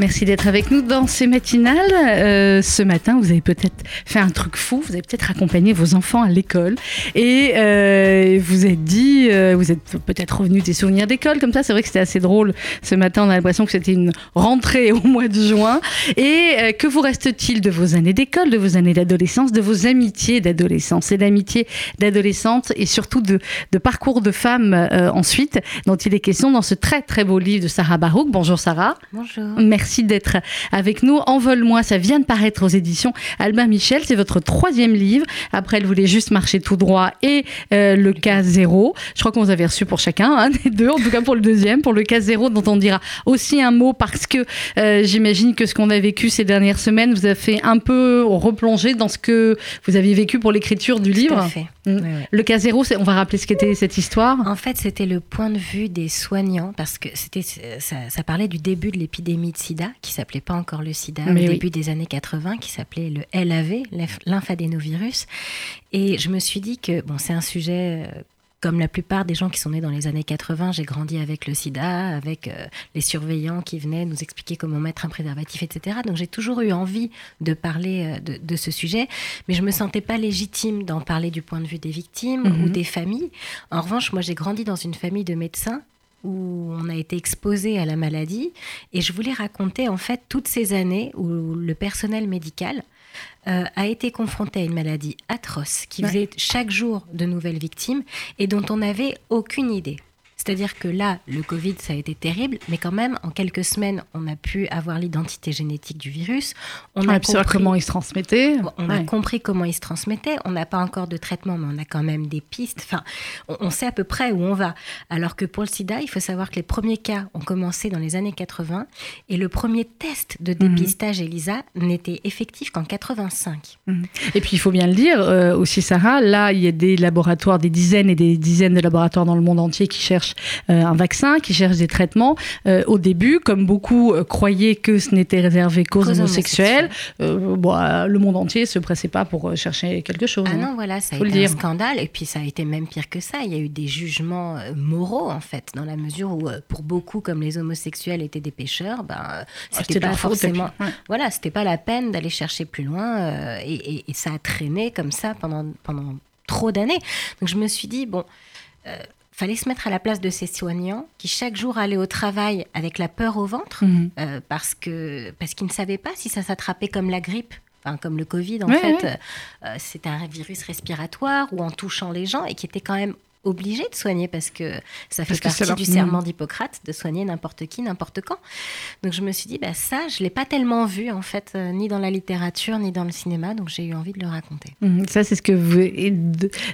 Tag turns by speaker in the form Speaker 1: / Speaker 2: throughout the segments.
Speaker 1: Merci d'être avec nous dans ces matinales. Euh, ce matin, vous avez peut-être fait un truc fou, vous avez peut-être accompagné vos enfants à l'école et euh, vous êtes dit, euh, vous êtes peut-être revenu des souvenirs d'école comme ça. C'est vrai que c'était assez drôle ce matin. On a l'impression que c'était une rentrée au mois de juin. Et que vous reste-t-il de vos années d'école, de vos années d'adolescence, de vos amitiés d'adolescence et d'amitiés d'adolescente et surtout de, de parcours de femmes ensuite, dont il est question dans ce très très beau livre de Sarah Barouk. Bonjour Sarah.
Speaker 2: Bonjour.
Speaker 1: Merci d'être avec nous. Envole-moi, ça vient de paraître aux éditions Albin Michel. C'est votre troisième livre. Après, elle voulait juste marcher tout droit et euh, le cas zéro. Je crois qu'on vous avait reçu pour chacun, hein, des deux, en tout cas pour le deuxième, pour le cas zéro, dont on dira aussi un mot parce que euh, j'imagine que ce qu'on a vécu ces dernières semaines vous a fait un peu replonger dans ce que vous aviez vécu pour l'écriture du
Speaker 2: Tout
Speaker 1: livre.
Speaker 2: à fait.
Speaker 1: Mm. Le cas zéro, on va rappeler ce qu'était cette histoire.
Speaker 2: En fait, c'était le point de vue des soignants parce que c'était ça, ça parlait du début de l'épidémie de SIDA qui s'appelait pas encore le SIDA
Speaker 1: Mais
Speaker 2: au
Speaker 1: oui.
Speaker 2: début des années 80 qui s'appelait le LAV, lymph- lymphadénovirus et je me suis dit que bon, c'est un sujet euh, comme la plupart des gens qui sont nés dans les années 80, j'ai grandi avec le sida, avec euh, les surveillants qui venaient nous expliquer comment mettre un préservatif, etc. Donc j'ai toujours eu envie de parler euh, de, de ce sujet, mais je me sentais pas légitime d'en parler du point de vue des victimes
Speaker 1: Mhm.
Speaker 2: ou des familles. En revanche, moi j'ai grandi dans une famille de médecins où on a été exposé à la maladie et je voulais raconter en fait toutes ces années où le personnel médical euh, a été confronté à une maladie atroce qui
Speaker 1: Ouais.
Speaker 2: faisait chaque jour de nouvelles victimes et dont on n'avait aucune idée. C'est-à-dire que là, le Covid, ça a été terrible, mais quand même, en quelques semaines, on a pu avoir l'identité génétique du virus. On a compris-
Speaker 1: comment il se transmettait.
Speaker 2: on a compris comment il se transmettait. On n'a pas encore de traitement, mais on a quand même des pistes. Enfin, on, on sait à peu près où on va. Alors que pour le sida, il faut savoir que les premiers cas ont commencé dans les années 80 et le premier test de dépistage ELISA n'était effectif qu'en 85.
Speaker 1: Et puis il faut bien le dire euh, aussi, Sarah, là il y a des laboratoires, des dizaines et des dizaines de laboratoires dans le monde entier qui cherchent euh, un vaccin, qui cherchent des traitements. Euh, au début, comme beaucoup euh, croyaient que ce n'était réservé qu'aux homosexuels, euh, le monde entier se pressait pas pour chercher quelque chose.
Speaker 2: Ah
Speaker 1: hein.
Speaker 2: non, voilà, ça a
Speaker 1: Faut
Speaker 2: été un
Speaker 1: dire.
Speaker 2: scandale. Et puis ça a été même pire que ça. Il y a eu des jugements moraux, en fait, dans la mesure où, pour beaucoup, comme les homosexuels étaient des pêcheurs, ben,
Speaker 1: Ah,
Speaker 2: c'était pas
Speaker 1: faute,
Speaker 2: forcément.
Speaker 1: puis, ouais.
Speaker 2: Voilà, c'était pas la peine d'aller chercher plus loin. euh, et, et- et ça a traîné comme ça pendant, pendant trop d'années. Donc je me suis dit, bon. euh, Fallait se mettre à la place de ces soignants qui chaque jour allaient au travail avec la peur au ventre
Speaker 1: Mhm.
Speaker 2: euh, parce que parce qu'ils ne savaient pas si ça s'attrapait comme la grippe, enfin comme le Covid en fait. euh, c'était un virus respiratoire ou en touchant les gens et qui étaient quand même obligés de soigner parce que ça fait
Speaker 1: Parce
Speaker 2: partie
Speaker 1: leur-
Speaker 2: du serment d'Hippocrate de soigner n'importe qui, n'importe quand. Donc je me suis dit, bah, ça, je l'ai pas tellement vu en fait, euh, ni dans la littérature, ni dans le cinéma, donc j'ai eu envie de le raconter.
Speaker 1: Mhm. Ça, c'est ce que vous,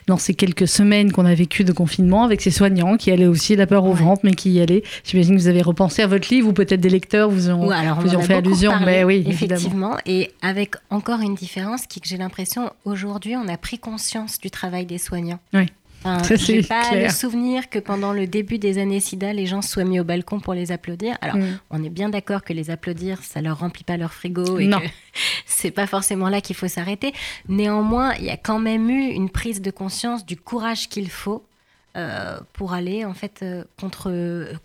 Speaker 1: dans ces quelques semaines qu'on a vécu de confinement avec ces soignants qui allaient aussi la peur au
Speaker 2: Ouais.
Speaker 1: ventre, mais qui y allaient. J'imagine que vous avez repensé à votre livre ou peut-être des lecteurs vous ont,
Speaker 2: alors,
Speaker 1: vous
Speaker 2: en
Speaker 1: ont fait allusion.
Speaker 2: parlé,
Speaker 1: mais oui, évidemment.
Speaker 2: effectivement, et avec encore une différence qui que j'ai l'impression aujourd'hui on a pris conscience du travail des soignants.
Speaker 1: Oui.
Speaker 2: Enfin, j'ai
Speaker 1: c'est
Speaker 2: pas
Speaker 1: clair.
Speaker 2: le souvenir que pendant le début des années SIDA, les gens soient mis au balcon pour les applaudir. Alors,
Speaker 1: Mm.
Speaker 2: on est bien d'accord que les applaudir, ça leur remplit pas leur frigo et
Speaker 1: Non.
Speaker 2: que c'est pas forcément là qu'il faut s'arrêter. Néanmoins, il y a quand même eu une prise de conscience du courage qu'il faut euh, pour aller en fait euh, contre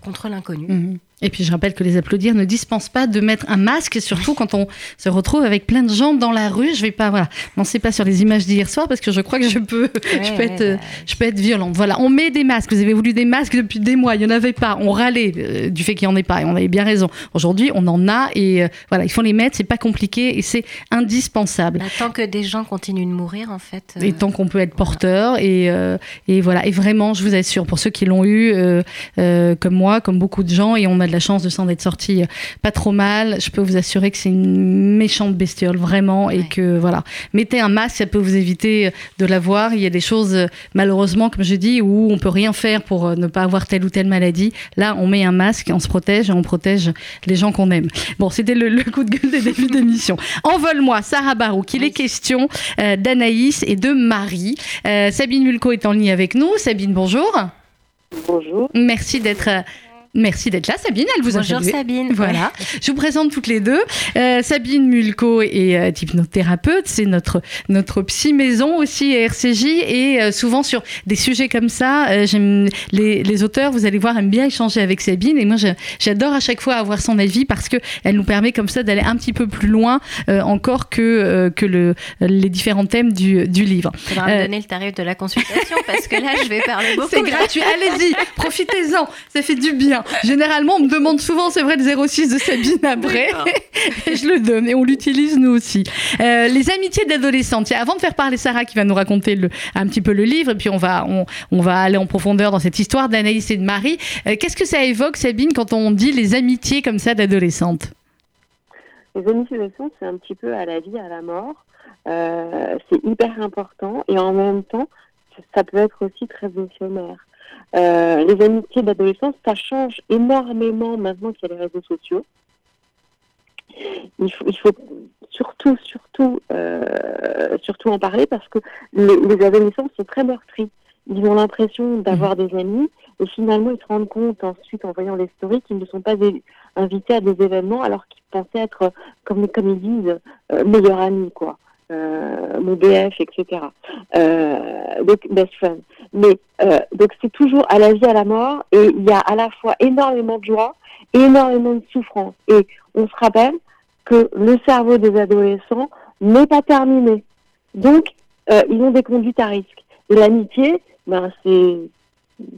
Speaker 2: contre l'inconnu.
Speaker 1: Mhm. Et puis je rappelle que les applaudir ne dispensent pas de mettre un masque, surtout quand on se retrouve avec plein de gens dans la rue. Je vais pas, voilà, non c'est pas sur les images d'hier soir parce que je crois que je peux, je peux être,
Speaker 2: ouais, bah,
Speaker 1: je peux être violente. Voilà, on met des masques. Vous avez voulu des masques depuis des mois, il y en avait pas. On râlait euh, du fait qu'il y en ait pas et on avait bien raison. Aujourd'hui, on en a et euh, voilà, il faut les mettre. C'est pas compliqué et c'est indispensable.
Speaker 2: bah, tant que des gens continuent de mourir, en fait. euh,
Speaker 1: Et tant qu'on peut être porteur et, et voilà et vraiment je vous assure pour ceux qui l'ont eu comme moi comme beaucoup de gens et on a de la chance de s'en être sorti euh, pas trop mal je peux vous assurer que c'est une méchante bestiole vraiment et que voilà mettez un masque ça peut vous éviter euh, de l'avoir il y a des choses euh, malheureusement comme je dis où on peut rien faire pour ne pas avoir telle ou telle maladie là on met un masque on se protège et on protège les gens qu'on aime bon c'était le, le coup de gueule des débuts d'émission envole-moi Sarah Barouk il est question euh, d'Anaïs et de Marie. Euh, Sabine Mulco est en ligne avec nous. Sabine, bonjour.
Speaker 3: Bonjour.
Speaker 1: Merci d'être euh, Merci d'être là, Sabine. Elle vous
Speaker 2: Bonjour Sabine.
Speaker 1: Voilà. Je vous présente toutes les deux. Euh, Sabine Mulco est euh, hypnothérapeute. C'est notre notre psy maison aussi à RCJ et euh, souvent sur des sujets comme ça, j'aime les, les auteurs. Vous allez voir aiment bien échanger avec Sabine et moi j'adore à chaque fois avoir son avis parce que elle nous permet comme ça d'aller un petit peu plus loin encore que que le les différents thèmes du, du livre.
Speaker 2: Il faudra me donner le tarif de la consultation parce que là je vais parler beaucoup.
Speaker 1: C'est gratuit. Allez-y, profitez-en. Ça fait du bien. Généralement, on me demande souvent, c'est vrai, le 06 de Sabine après. et je le donne et on l'utilise nous aussi. Euh, les amitiés d'adolescentes. Avant de faire parler Sarah qui va nous raconter le, un petit peu le livre, et puis on va, on, on va aller en profondeur dans cette histoire d'Anaïs et de Marie. Euh, Qu'est-ce que ça évoque, Sabine, quand on dit les amitiés comme ça d'adolescentes?
Speaker 3: Les amitiés d'adolescentes, c'est un petit peu à la vie, à la mort. Euh, c'est hyper important et en même temps, ça peut être aussi très éphémère. Euh, les amitiés d'adolescence, ça change énormément maintenant qu'il y a les réseaux sociaux. Il faut, surtout, surtout, euh, surtout en parler parce que les, les, adolescents sont très meurtris. Ils ont l'impression d'avoir des amis et finalement ils se rendent compte ensuite en voyant les stories qu'ils ne sont pas invités à des événements alors qu'ils pensaient être, comme, comme ils disent, euh, meilleurs amis, quoi euh, mon BF, etc. Euh, donc best friend. Mais euh, donc c'est toujours à la vie à la mort et il y a à la fois énormément de joie, énormément de souffrance. Et on se rappelle que le cerveau des adolescents n'est pas terminé. Donc euh, ils ont des conduites à risque. Et l'amitié, ben c'est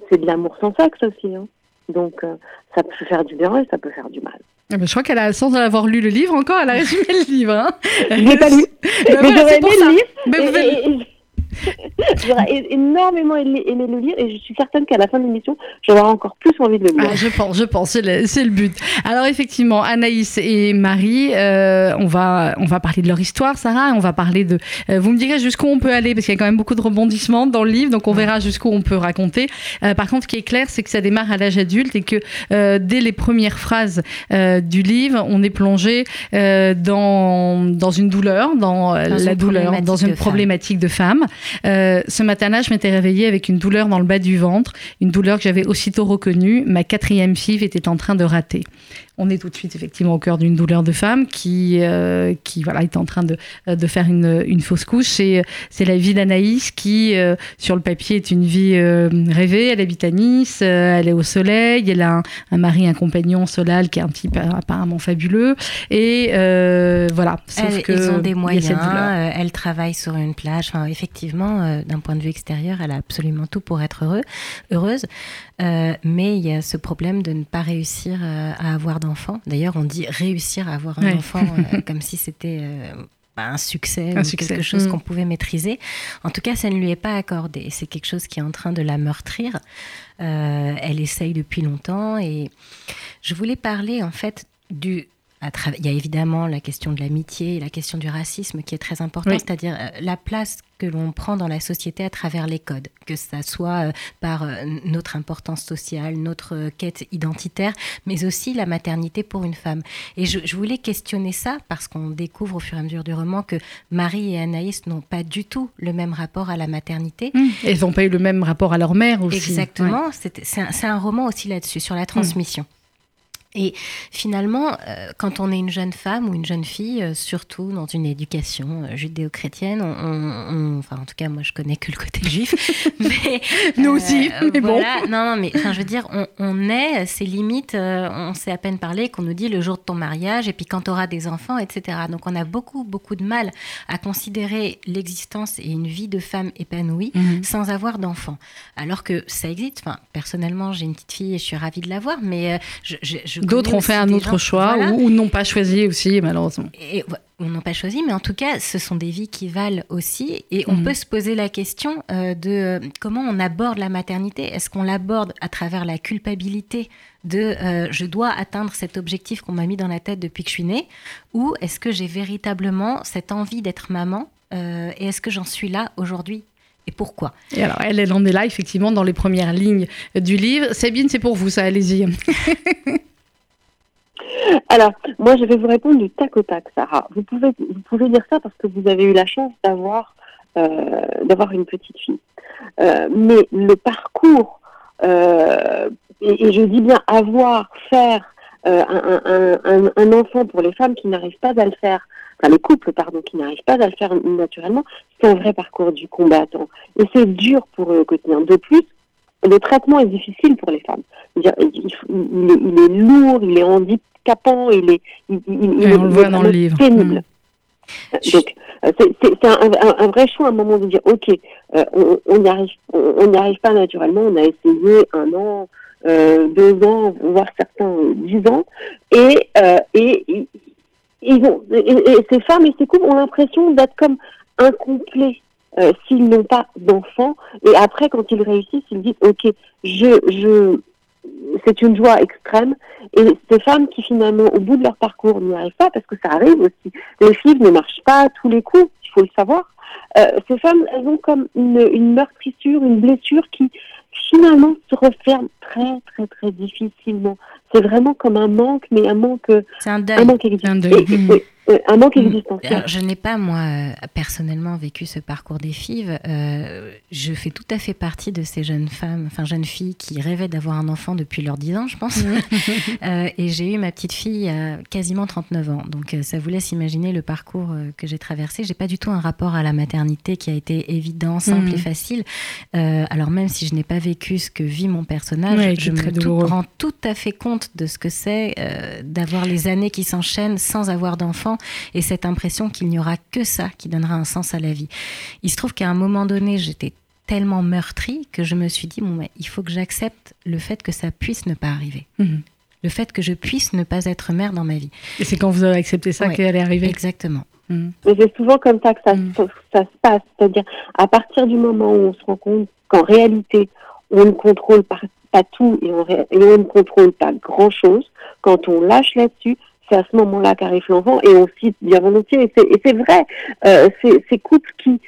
Speaker 3: c'est de l'amour sans sexe aussi. Hein. Donc euh, ça peut faire du bien et ça peut faire du mal.
Speaker 1: Ah bah, je crois qu'elle a, sans avoir lu le livre encore, elle a résumé le livre. Hein.
Speaker 3: Je l'ai pas lu. Bah, mais j'aurais aimé le livre. Mais vous avez... J'aurais énormément aimé, aimé, le lire et je suis certaine qu'à la fin de l'émission, j'aurai encore plus envie de le lire.
Speaker 1: Ah, je pense, je pense, c'est le, le, but. Alors effectivement, Anaïs et Marie, euh, on, va, on va parler de leur histoire, Sarah, on va parler de... Euh, vous me direz jusqu'où on peut aller, parce qu'il y a quand même beaucoup de rebondissements dans le livre, donc on verra jusqu'où on peut raconter. Euh, par contre, ce qui est clair, c'est que ça démarre à l'âge adulte et que euh, dès les premières phrases euh, du livre, on est plongé dans, dans une douleur, dans, dans la douleur, dans une problématique de femme. Euh, ce matin-là, je m'étais réveillée avec une douleur dans le bas du ventre, une douleur que j'avais aussitôt reconnue. Ma quatrième fille était en train de rater on est tout de suite effectivement au cœur d'une douleur de femme qui, euh, qui voilà, est en train de, de faire une, une fausse couche. C'est, c'est la vie d'Anaïs qui, euh, sur le papier, est une vie euh, rêvée. Elle habite à Nice, euh, elle est au soleil, elle a un, un, mari, un compagnon Solal qui est un type apparemment fabuleux. Et euh, voilà,
Speaker 2: sauf elle, que ils ont des moyens, elle travaille sur une plage. Enfin, effectivement, d'un point de vue extérieur, elle a absolument tout pour être heureux, heureuse. Mais il y a ce problème de ne pas réussir à avoir d'enfants. D'ailleurs, on dit réussir à avoir un ouais. enfant euh, comme si c'était euh, bah, un succès un ou succès. quelque chose mmh. qu'on pouvait maîtriser. En tout cas, ça ne lui est pas accordé. C'est quelque chose qui est en train de la meurtrir. Euh, elle essaye depuis longtemps et je voulais parler en fait du il y a évidemment la question de l'amitié, la question du racisme qui est très importante, oui. c'est-à-dire euh, la place que l'on prend dans la société à travers les codes, que ça soit euh, par euh, notre importance sociale, notre quête identitaire, mais aussi la maternité pour une femme. Et je, je voulais questionner ça parce qu'on découvre au fur et à mesure du roman que Marie et Anaïs n'ont pas du tout le même rapport à la maternité.
Speaker 1: Mmh. Elles n'ont pas eu le même rapport à leur mère aussi.
Speaker 2: Exactement. Ouais. C'est un, un, roman aussi là-dessus, sur la transmission. Mmh. Et finalement, euh, quand on est une jeune femme ou une jeune fille, euh, surtout dans une éducation euh, judéo-chrétienne, on, on, enfin en tout cas moi je connais que le côté juif, mais
Speaker 1: nous aussi, mais
Speaker 2: voilà. bon. Non, non, mais enfin je veux dire, on, on est, c'est limite, on s'est à peine parlé qu'on nous dit le jour de ton mariage et puis quand tu auras des enfants, etc. Donc on a beaucoup beaucoup de mal à considérer l'existence et une vie de femme épanouie -hmm. sans avoir d'enfants, alors que ça existe. Enfin personnellement j'ai une petite fille et je suis ravie de l'avoir, mais je, je, je
Speaker 1: D'autres ont fait un autre gens, choix voilà. ou, ou n'ont pas choisi aussi, malheureusement.
Speaker 2: Et, ou n'ont pas choisi, mais en tout cas, ce sont des vies qui valent aussi. Et on mmh. peut se poser la question euh, de euh, comment on aborde la maternité? Est-ce qu'on l'aborde à travers la culpabilité de euh, je dois atteindre cet objectif qu'on m'a mis dans la tête depuis que je suis née? Ou est-ce que j'ai véritablement cette envie d'être maman euh, Et est-ce que j'en suis là aujourd'hui? Et pourquoi?
Speaker 1: Et alors, elle, elle en est là, effectivement, dans les premières lignes du livre. Sabine, c'est pour vous, ça, allez-y.
Speaker 3: Alors, moi, je vais vous répondre du tac au tac, Sarah. Vous pouvez, vous pouvez dire ça parce que vous avez eu la chance d'avoir euh, d'avoir une petite fille. Euh, mais le parcours euh, et, je dis bien avoir, faire un, enfant pour les femmes qui n'arrivent pas à le faire, enfin les couples, pardon, qui n'arrivent pas à le faire naturellement, c'est un vrai parcours du combattant. Et c'est dur pour eux au quotidien. De plus, le traitement est difficile pour les femmes. Il, est, lourd, il est handicapant, il est, il,
Speaker 1: est,
Speaker 3: pénible. Donc, euh, c'est un, vrai choix à un moment de dire, ok, euh, on n'y arrive, on, arrive pas naturellement. On a essayé un an, euh, deux ans, voire certains dix ans, et, et, ils ont, et, ces femmes et ces couples ont l'impression d'être comme incomplets s'ils n'ont pas d'enfants. Et après, quand ils réussissent, ils disent, ok, je, je, c'est une joie extrême. Et ces femmes qui finalement, au bout de leur parcours, n'y arrivent pas, parce que ça arrive aussi, les filles ne marchent pas à tous les coups, il faut le savoir. Euh, ces femmes, elles ont comme une, une meurtrissure, une blessure qui finalement se referme très très très difficilement. C'est vraiment comme un manque, mais un manque,
Speaker 2: un, deuil. un
Speaker 3: manque
Speaker 2: Un deuil.
Speaker 3: Euh, un manque mm. existentiel.
Speaker 2: je n'ai pas, moi, euh, personnellement vécu ce parcours des FIV. Euh, je fais tout à fait partie de ces jeunes femmes, enfin jeunes filles qui rêvaient d'avoir un enfant depuis leurs 10 ans, je pense. Mm. et j'ai eu ma petite fille à quasiment 39 ans. Donc ça vous laisse imaginer le parcours que j'ai traversé. J'ai pas du tout un rapport à la maternité qui a été évident, simple et mm. facile. alors même si je n'ai pas vécu ce que vit mon personnage, je me rends tout à fait compte de ce que c'est d'avoir les années qui s'enchaînent sans avoir d'enfant et cette impression qu'il n'y aura que ça qui donnera un sens à la vie. Il se trouve qu'à un moment donné, j'étais tellement meurtrie que je me suis dit, bon, il faut que j'accepte le fait que ça puisse ne pas arriver. Mhm. Le fait que je puisse ne pas être mère dans ma vie.
Speaker 1: Et c'est quand vous avez accepté ça qu'elle est arrivée
Speaker 2: Exactement.
Speaker 3: Mhm. C'est souvent comme ça que ça, mhm. ça se passe. C'est-à-dire, à partir du moment où on se rend compte qu'en réalité, on ne contrôle pas, tout et on, et on ne contrôle pas grand-chose, quand on lâche là-dessus, c'est à ce moment-là qu'arrive l'enfant et on cite bien volontiers. Et c'est vrai, euh, ces couples qui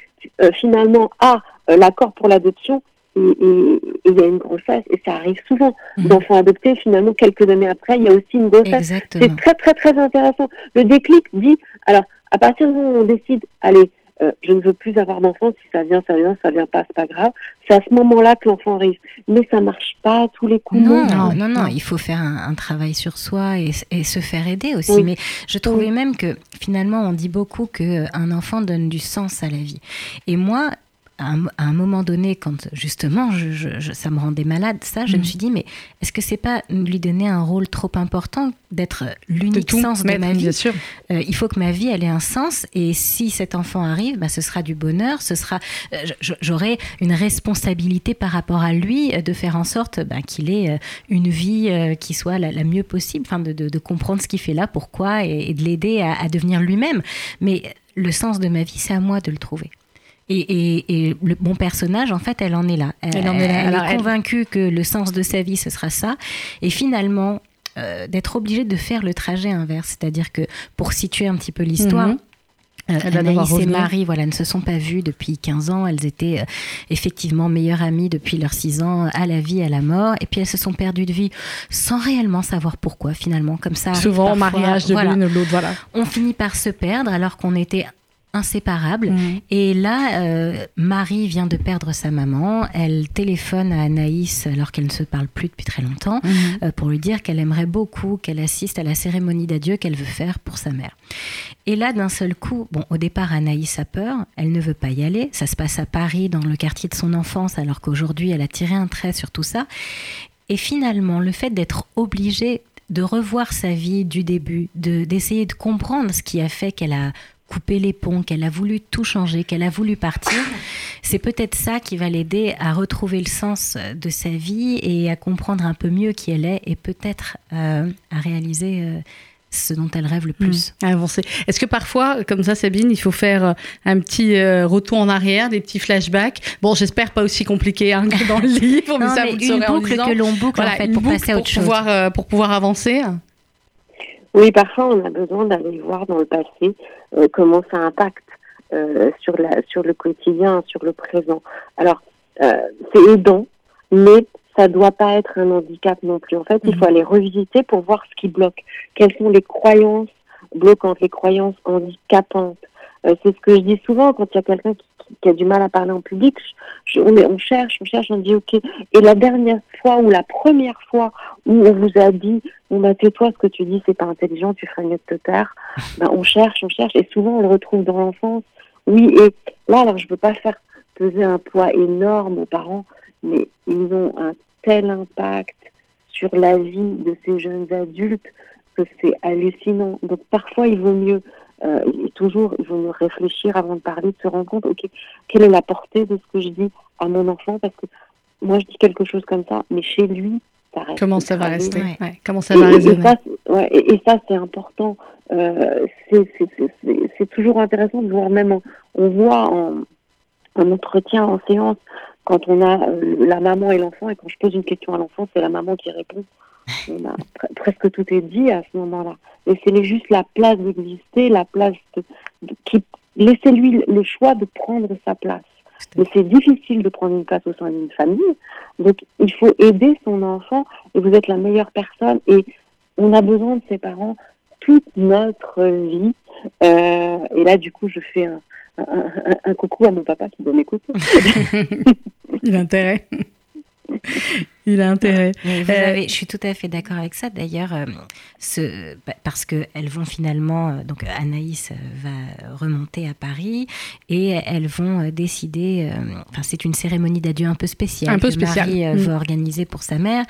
Speaker 3: euh, finalement a euh, l'accord pour l'adoption et il y a une grossesse et ça arrive souvent. Mmh. D'enfants adoptés, finalement, quelques années après, il y a aussi une grossesse. C'est très très très intéressant. Le déclic dit, alors à partir du moment où on décide, allez, euh, je ne veux plus avoir d'enfant, si ça vient, ça vient, ça vient pas, c'est pas grave. C'est à ce moment-là que l'enfant arrive. Mais ça marche pas à tous les coups.
Speaker 2: Non, non, non, non, il faut faire un, travail sur soi et, se faire aider aussi. Mais je trouvais même que finalement, on dit beaucoup qu'un enfant donne du sens à la vie. Et moi, à un, moment donné, quand justement je, ça me rendait malade, ça, je me mhm. suis dit, mais est-ce que c'est pas lui donner un rôle trop important d'être l'unique sens de ma vie?
Speaker 1: bien sûr.
Speaker 2: Euh, il faut que ma vie, elle ait un sens, et si cet enfant arrive, bah, ce sera du bonheur, ce sera, euh, j'aurai une responsabilité par rapport à lui de faire en sorte bah, qu'il ait euh, une vie qui soit la, mieux possible, enfin de, de, comprendre ce qu'il fait là, pourquoi, et, de l'aider à, à devenir lui-même. Mais le sens de ma vie, c'est à moi de le trouver. Et, le, mon personnage, en fait, elle en est là. Elle, en est, là. est convaincue que le sens de sa vie, ce sera ça. Et finalement, euh, d'être obligée de faire le trajet inverse. C'est-à-dire que, pour situer un petit peu l'histoire, mhm. Euh, Anaïs et Marie voilà, ne se sont pas vues depuis 15 ans. Elles étaient euh, effectivement meilleures amies depuis leurs 6 ans, à la vie, à la mort. Et puis elles se sont perdues de vie sans réellement savoir pourquoi, finalement. Comme ça.
Speaker 1: Souvent, mariage de l'une ou de l'autre, voilà.
Speaker 2: On finit par se perdre alors qu'on était inséparables. Mm. Et là, euh, Marie vient de perdre sa maman. Elle téléphone à Anaïs alors qu'elle ne se parle plus depuis très longtemps mm. euh, pour lui dire qu'elle aimerait beaucoup qu'elle assiste à la cérémonie d'adieu qu'elle veut faire pour sa mère. Et là, d'un seul coup, bon, au départ, Anaïs a peur. Elle ne veut pas y aller. Ça se passe à Paris, dans le quartier de son enfance, alors qu'aujourd'hui, elle a tiré un trait sur tout ça. Et finalement, le fait d'être obligée de revoir sa vie du début, de d'essayer de comprendre ce qui a fait qu'elle a couper les ponts, qu'elle a voulu tout changer, qu'elle a voulu partir, c'est peut-être ça qui va l'aider à retrouver le sens de sa vie et à comprendre un peu mieux qui elle est et peut-être euh, à réaliser euh, ce dont elle rêve le mmh. plus.
Speaker 1: avancer. Est-ce que parfois, comme ça, Sabine, il faut faire euh, un petit retour en arrière, des petits flashbacks? Bon, j'espère pas aussi compliqué hein, que dans le livre,
Speaker 2: mais ça, vous le saurez en que l'on boucle en fait, pour passer à autre
Speaker 1: chose. Pouvoir, pour pouvoir avancer
Speaker 3: oui, parfois on a besoin d'aller voir dans le passé euh, comment ça impacte euh, sur, la, sur le quotidien, sur le présent. Alors, euh, c'est aidant, mais ça ne doit pas être un handicap non plus. En fait, il faut mhm. aller revisiter pour voir ce qui bloque. Quelles sont les croyances bloquantes, les croyances handicapantes? Euh, c'est ce que je dis souvent quand il y a quelqu'un qui, qui, a du mal à parler en public. Je, on, on, cherche, on cherche, on dit ok. Et la dernière fois ou la première fois où on vous a dit, on bah tais-toi, ce que tu dis, c'est pas intelligent, tu ferais mieux de te taire. Ben, on cherche, on cherche, et souvent on le retrouve dans l'enfance. Oui, et là, alors je peux pas faire peser un poids énorme aux parents, mais ils ont un tel impact sur la vie de ces jeunes adultes que c'est hallucinant. Donc parfois, il vaut mieux, euh, toujours, il vaut mieux réfléchir avant de parler, de se rendre compte, ok, quelle est la portée de ce que je dis à mon enfant, parce que moi, je dis quelque chose comme ça, mais chez lui, ça reste.
Speaker 1: Comment ça va rester ouais. Comment ça va résonner
Speaker 3: et, ça, ouais, et, et, ça, c'est important. Euh, c'est toujours intéressant de voir même, on, on voit en, en entretien, en séance, quand on a euh, la maman et l'enfant, et quand je pose une question à l'enfant, c'est la maman qui répond. On a pre presque tout est dit à ce moment-là. Et c'est juste la place d'exister, la place de, de qui laissez-lui le choix de prendre sa place. Mais c'est difficile de prendre une place au sein d'une famille, donc il faut aider son enfant. Et vous êtes la meilleure personne. Et on a besoin de ses parents toute notre vie. Euh, et là, du coup, je fais un, un, un, un coucou à mon papa qui doit m'écouter.
Speaker 1: Il a intérêt. Il a intérêt.
Speaker 2: Mais vous avez, je suis tout à fait d'accord avec ça. D'ailleurs, euh, ce, parce qu'elles vont finalement, euh, donc Anaïs va remonter à Paris et elles vont décider. Euh, enfin, c'est une cérémonie d'adieu un peu spéciale
Speaker 1: un peu
Speaker 2: que. Marie
Speaker 1: Mm.
Speaker 2: veut organiser pour sa mère,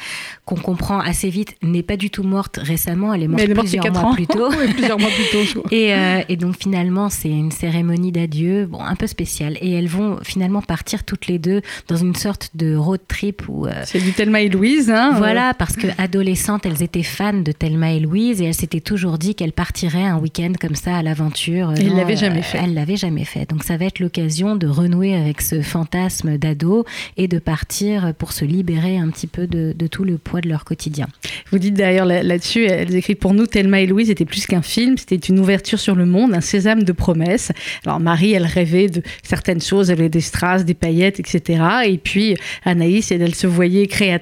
Speaker 2: qu'on comprend assez vite n'est pas du tout morte récemment. Elle est morte
Speaker 1: elle est morte
Speaker 2: plusieurs mois plus tôt.
Speaker 1: Oui, plusieurs mois plus tôt. je crois.
Speaker 2: Et, euh, et donc finalement, c'est une cérémonie d'adieu, bon, un peu spéciale. Et elles vont finalement partir toutes les deux dans une sorte de road trip où. euh,
Speaker 1: C'est du Thelma et Louise. Hein,
Speaker 2: voilà, parce que adolescentes, elles étaient fans de Thelma et Louise et elles s'étaient toujours dit qu'elles partiraient un week-end comme ça à l'aventure.
Speaker 1: Et elles
Speaker 2: Non,
Speaker 1: l'avaient jamais
Speaker 2: euh,
Speaker 1: fait.
Speaker 2: Elles l'avaient jamais fait. Donc ça va être l'occasion de renouer avec ce fantasme d'ado et de partir pour se libérer un petit peu de, de tout le poids de leur quotidien.
Speaker 1: Vous dites d'ailleurs là- là-dessus, elles écrivent pour nous, Thelma et Louise était plus qu'un film, c'était une ouverture sur le monde, un sésame de promesses. Alors Marie, elle rêvait de certaines choses, elle avait des strass, des paillettes, etc. Et puis Anaïs, elle, elle se voyait créatrice.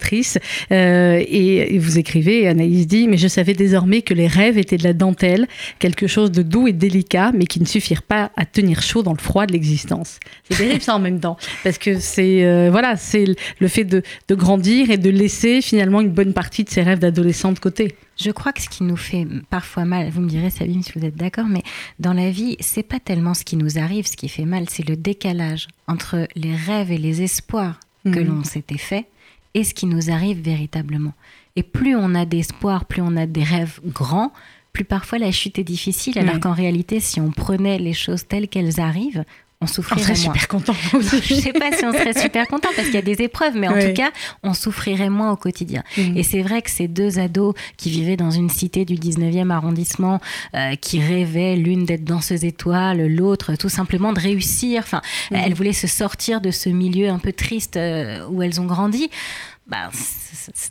Speaker 1: Euh, et, et vous écrivez, Anaïs dit, mais je savais désormais que les rêves étaient de la dentelle, quelque chose de doux et délicat, mais qui ne suffirent pas à tenir chaud dans le froid de l'existence. C'est terrible ça en même temps, parce que c'est euh, voilà, c'est le fait de, de grandir et de laisser finalement une bonne partie de ses rêves d'adolescent de côté.
Speaker 2: Je crois que ce qui nous fait parfois mal, vous me direz Sabine si vous êtes d'accord, mais dans la vie, c'est pas tellement ce qui nous arrive, ce qui fait mal, c'est le décalage entre les rêves et les espoirs que
Speaker 1: Mhm.
Speaker 2: l'on s'était fait et ce qui nous arrive véritablement. Et plus on a d'espoir, plus on a des rêves grands, plus parfois la chute est difficile, alors
Speaker 1: Ouais.
Speaker 2: qu'en réalité, si on prenait les choses telles qu'elles arrivent, on
Speaker 1: On
Speaker 2: souffrirait
Speaker 1: serait
Speaker 2: moins.
Speaker 1: super content.
Speaker 2: Je sais pas si on serait super content parce qu'il y a des épreuves, mais en tout cas, on souffrirait moins au quotidien.
Speaker 1: Mhm.
Speaker 2: Et c'est vrai que ces deux ados qui vivaient dans une cité du 19e arrondissement, euh, qui rêvaient l'une d'être danseuse étoile, l'autre tout simplement de réussir, enfin,
Speaker 1: Mhm.
Speaker 2: elles voulaient se sortir de ce milieu un peu triste euh, où elles ont grandi. Bah,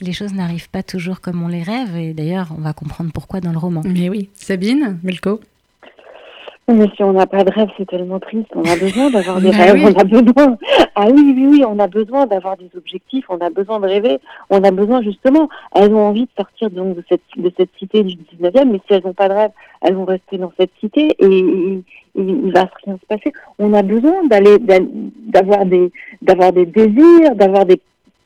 Speaker 2: les choses n'arrivent pas toujours comme on les rêve, et d'ailleurs, on va comprendre pourquoi dans le roman.
Speaker 1: Mais oui, Sabine, Melko?
Speaker 3: Mais si on n'a pas de rêve, c'est tellement triste. On a besoin d'avoir des
Speaker 1: Bah
Speaker 3: rêves.
Speaker 1: oui.
Speaker 3: On a besoin. Ah oui, oui, oui, on a besoin d'avoir des objectifs. On a besoin de rêver. On a besoin justement. Elles ont envie de sortir donc de cette de cette cité du 19e, mais si elles n'ont pas de rêve, elles vont rester dans cette cité et, et- il va rien se passer. On a besoin d'aller d'avoir des d'avoir des désirs, d'avoir des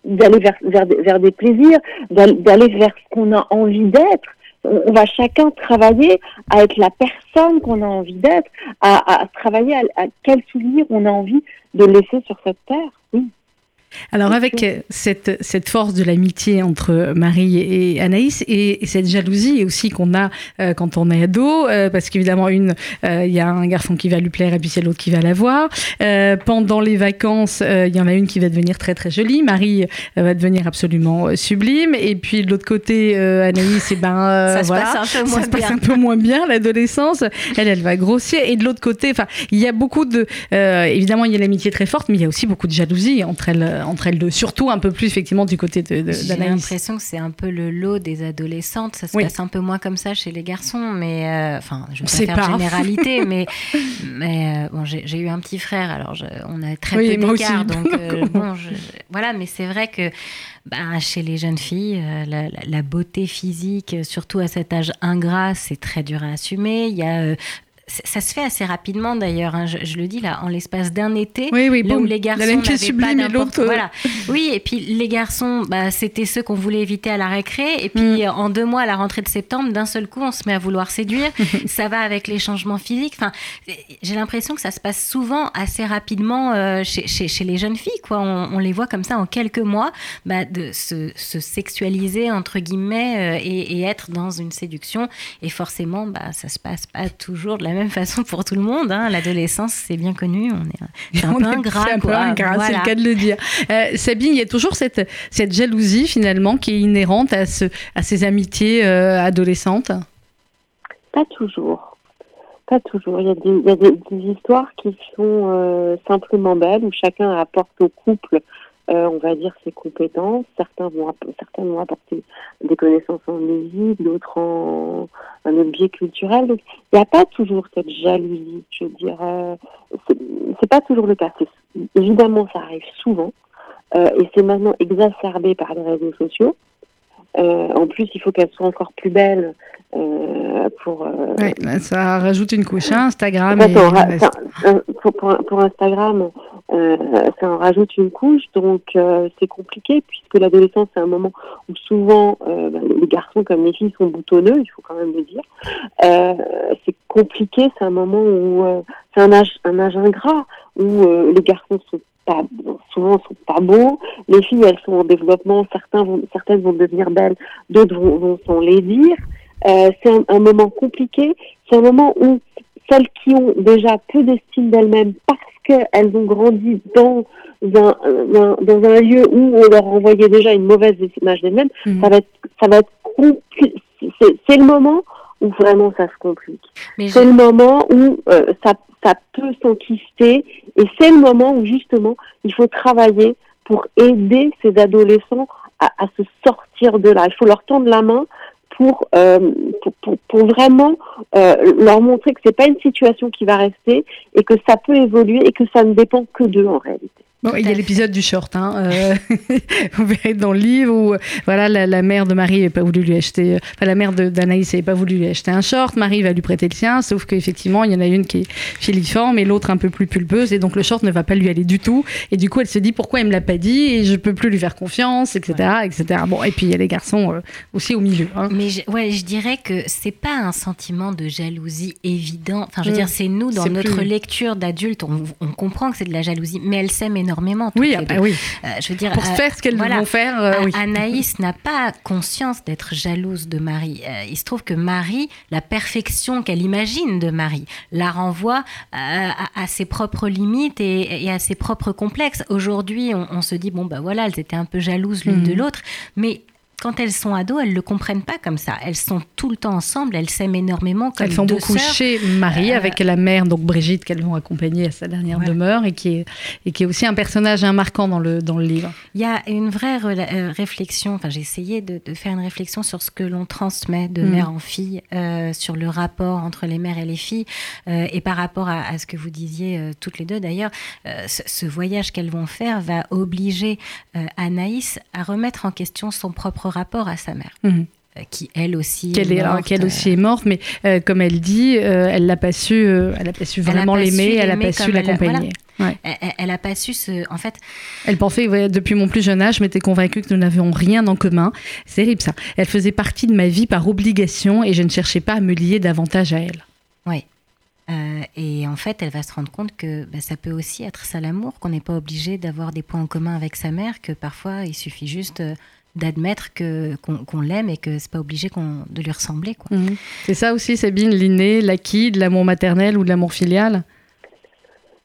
Speaker 3: d'aller vers vers des, vers des plaisirs, d'aller vers ce qu'on a envie d'être. On va chacun travailler à être la personne qu'on a envie d'être, à, à travailler à, à quel souvenir on a envie de laisser sur cette terre.
Speaker 1: Alors avec euh, cette, cette force de l'amitié entre Marie et Anaïs et, et cette jalousie aussi qu'on a euh, quand on est ado, euh, parce qu'évidemment une, euh, il y a un garçon qui va lui plaire et puis c'est l'autre qui va la voir. Euh, pendant les vacances, il y en a une qui va devenir très très jolie, Marie va devenir absolument sublime, et puis de l'autre côté Anaïs, et ben euh,
Speaker 2: Ça se
Speaker 1: voilà,
Speaker 2: passe un peu
Speaker 1: ça
Speaker 2: moins
Speaker 1: se passe
Speaker 2: bien.
Speaker 1: un peu moins bien l'adolescence. Elle, elle va grossir. Et de l'autre côté, enfin, il y a beaucoup de, évidemment, il y a l'amitié très forte, mais il y a aussi beaucoup de jalousie entre elles, entre elles deux. Surtout un peu plus effectivement du côté de, de-
Speaker 2: J'ai l'impression que c'est un peu le lot des adolescentes. Ça se
Speaker 1: Oui.
Speaker 2: passe un peu moins comme ça chez les garçons, mais euh, enfin, je
Speaker 1: On
Speaker 2: vais pas faire généralité, mais mais euh, bon, j'ai eu un petit frère, alors je- on a très
Speaker 1: Oui,
Speaker 2: peu d'écart, donc euh, bon, je- voilà. Mais c'est vrai que bah, chez les jeunes filles, euh, la, la- beauté physique, euh, surtout à cet âge ingrat, c'est très dur à assumer. Il y a euh, ça se fait assez rapidement d'ailleurs. hein. Je, je le dis là, en l'espace d'un été.
Speaker 1: Oui, oui,
Speaker 2: Là où les garçons n'avaient
Speaker 1: sublime
Speaker 2: pas
Speaker 1: l'autre. euh,
Speaker 2: Voilà. Oui, et puis les garçons, bah, c'était ceux qu'on voulait éviter à la récré. Et puis
Speaker 1: Mm.
Speaker 2: en deux mois, à la rentrée de septembre, d'un seul coup, on se met à vouloir séduire. ça va avec les changements physiques. Enfin, j'ai l'impression que ça se passe souvent assez rapidement euh, chez, chez- chez les jeunes filles. Quoi. On, on les voit comme ça en quelques mois bah, de se, se sexualiser entre guillemets euh, et, et être dans une séduction. Et forcément, bah, ça se passe pas toujours de la même façon pour tout le monde. hein. L'adolescence, c'est bien connu. On est, un
Speaker 1: On
Speaker 2: peu
Speaker 1: est-
Speaker 2: ingrat.
Speaker 1: c'est un peu le cas de le dire. Euh, Sabine, il y a toujours cette, cette jalousie finalement qui est inhérente à, ce, à ces amitiés euh, adolescentes?
Speaker 3: Pas toujours. Pas toujours. Il y a des, il y a des, des histoires qui sont euh, simplement belles, où chacun apporte au couple, euh, on va dire, ses compétences. Certains vont, certains vont apporter des connaissances en musique, d'autres en un biais culturel. Il n'y a pas toujours cette jalousie, je veux dire. euh, c'est pas toujours le cas. Évidemment, ça arrive souvent. euh, et c'est maintenant exacerbé par les réseaux sociaux. Euh, en plus, il faut qu'elles soient encore plus belles euh, pour, euh,
Speaker 1: Ouais, là, ça rajoute une couche, hein, Instagram. et
Speaker 3: ça
Speaker 1: reste.
Speaker 3: pour, pour, pour Instagram, ça en rajoute une couche, donc c'est compliqué puisque l'adolescence c'est un moment où souvent bah, les garçons comme les filles sont boutonneux, il faut quand même le dire. C'est compliqué, c'est un moment où c'est un âge, un âge ingrat où euh, les garçons sont pas souvent sont pas beaux, les filles elles sont en développement, certains vont, certaines vont devenir belles, d'autres vont, vont s'en les dire. Euh, c'est un, un moment compliqué, c'est un moment où celles qui ont déjà peu d'estime d'elles-mêmes parce qu'elles ont grandi dans un, un- dans un lieu où on leur envoyait déjà une mauvaise image d'elles-mêmes,
Speaker 1: Mhm.
Speaker 3: ça va être, ça va être c'est, le moment où vraiment ça se complique. C'est le moment où euh, ça, ça peut s'enquister et c'est le moment où justement il faut travailler pour aider ces adolescents à, à se sortir de là. Il faut leur tendre la main pour, euh, pour, pour, vraiment euh, leur montrer que c'est pas une situation qui va rester et que ça peut évoluer et que ça ne dépend que d'eux en réalité.
Speaker 1: Bon, il y a l'épisode du short, hein, euh, vous verrez dans le livre où euh, voilà, la, la mère de Marie n'avait pas voulu lui acheter, euh, enfin la mère d'Anaïs n'avait pas voulu lui acheter un short, Marie va lui prêter le sien, sauf qu'effectivement il y en a une qui est filiforme et l'autre un peu plus pulpeuse et donc le short ne va pas lui aller du tout et du coup elle se dit pourquoi elle me l'a pas dit et je peux plus lui faire confiance, etc. etc. Bon, et puis il y a les garçons euh, aussi au milieu. hein.
Speaker 2: Mais je, ouais, je dirais que c'est pas un sentiment de jalousie évident. Enfin, je veux
Speaker 1: Mm.
Speaker 2: dire, c'est nous dans notre
Speaker 1: plus-
Speaker 2: lecture d'adulte, on, on comprend que c'est de la jalousie, mais elles s'aiment énormément.
Speaker 1: Oui, ah bah oui.
Speaker 2: Euh, je veux dire,
Speaker 1: Pour
Speaker 2: euh,
Speaker 1: faire ce qu'elles
Speaker 2: voilà.
Speaker 1: vont faire, euh, oui.
Speaker 2: Anaïs n'a pas conscience d'être jalouse de Marie. Il se trouve que Marie, la perfection qu'elle imagine de Marie, la renvoie à, ses propres limites et, et à ses propres complexes. Aujourd'hui, on, on se dit, bon, bah voilà, elles étaient un peu jalouses l'une de
Speaker 1: Mhm.
Speaker 2: l'autre, mais quand elles sont ados, elles le comprennent pas comme ça. Elles sont tout le temps ensemble, elles s'aiment énormément comme
Speaker 1: Elles sont
Speaker 2: deux
Speaker 1: beaucoup
Speaker 2: sœurs.
Speaker 1: chez Marie
Speaker 2: Euh,
Speaker 1: avec la mère, donc Brigitte, qu'elles vont accompagner à sa dernière
Speaker 2: Voilà.
Speaker 1: demeure et qui, est, et qui est aussi un personnage hein, marquant dans le, dans le livre.
Speaker 2: Il y a une vraie euh, réflexion, enfin j'ai essayé de, de faire une réflexion sur ce que l'on transmet de
Speaker 1: Mhm.
Speaker 2: mère en fille, euh, sur le rapport entre les mères et les filles, et par rapport à, à ce que vous disiez toutes les deux d'ailleurs, ce, ce voyage qu'elles vont faire va obliger Anaïs à remettre en question son propre rapport à sa mère.
Speaker 1: Mhm.
Speaker 2: euh, Qui elle aussi
Speaker 1: Qu'elle est,
Speaker 2: morte,
Speaker 1: qu'elle
Speaker 2: euh,
Speaker 1: aussi est morte, mais euh, comme elle dit, euh, elle n'a pas su, euh, elle a pas su vraiment l'aimer, elle n'a pas su l'accompagner. Ouais.
Speaker 2: elle, elle- elle a pas su se, en fait,
Speaker 1: Elle pensait, ouais, depuis mon plus jeune âge, je m'étais convaincue que nous n'avions rien en commun. C'est terrible ça. Elle faisait partie de ma vie par obligation et je ne cherchais pas à me lier davantage à elle.
Speaker 2: Euh, et en fait, elle va se rendre compte que bah, ça peut aussi être ça l'amour, qu'on n'est pas obligé d'avoir des points en commun avec sa mère, que parfois il suffit juste euh, d'admettre que qu'on qu'on l'aime et que c'est pas obligé qu'on de lui ressembler. Quoi.
Speaker 1: Mhm. C'est ça aussi, Sabine, l'inné, l'acquis, de l'amour maternel ou de l'amour filial?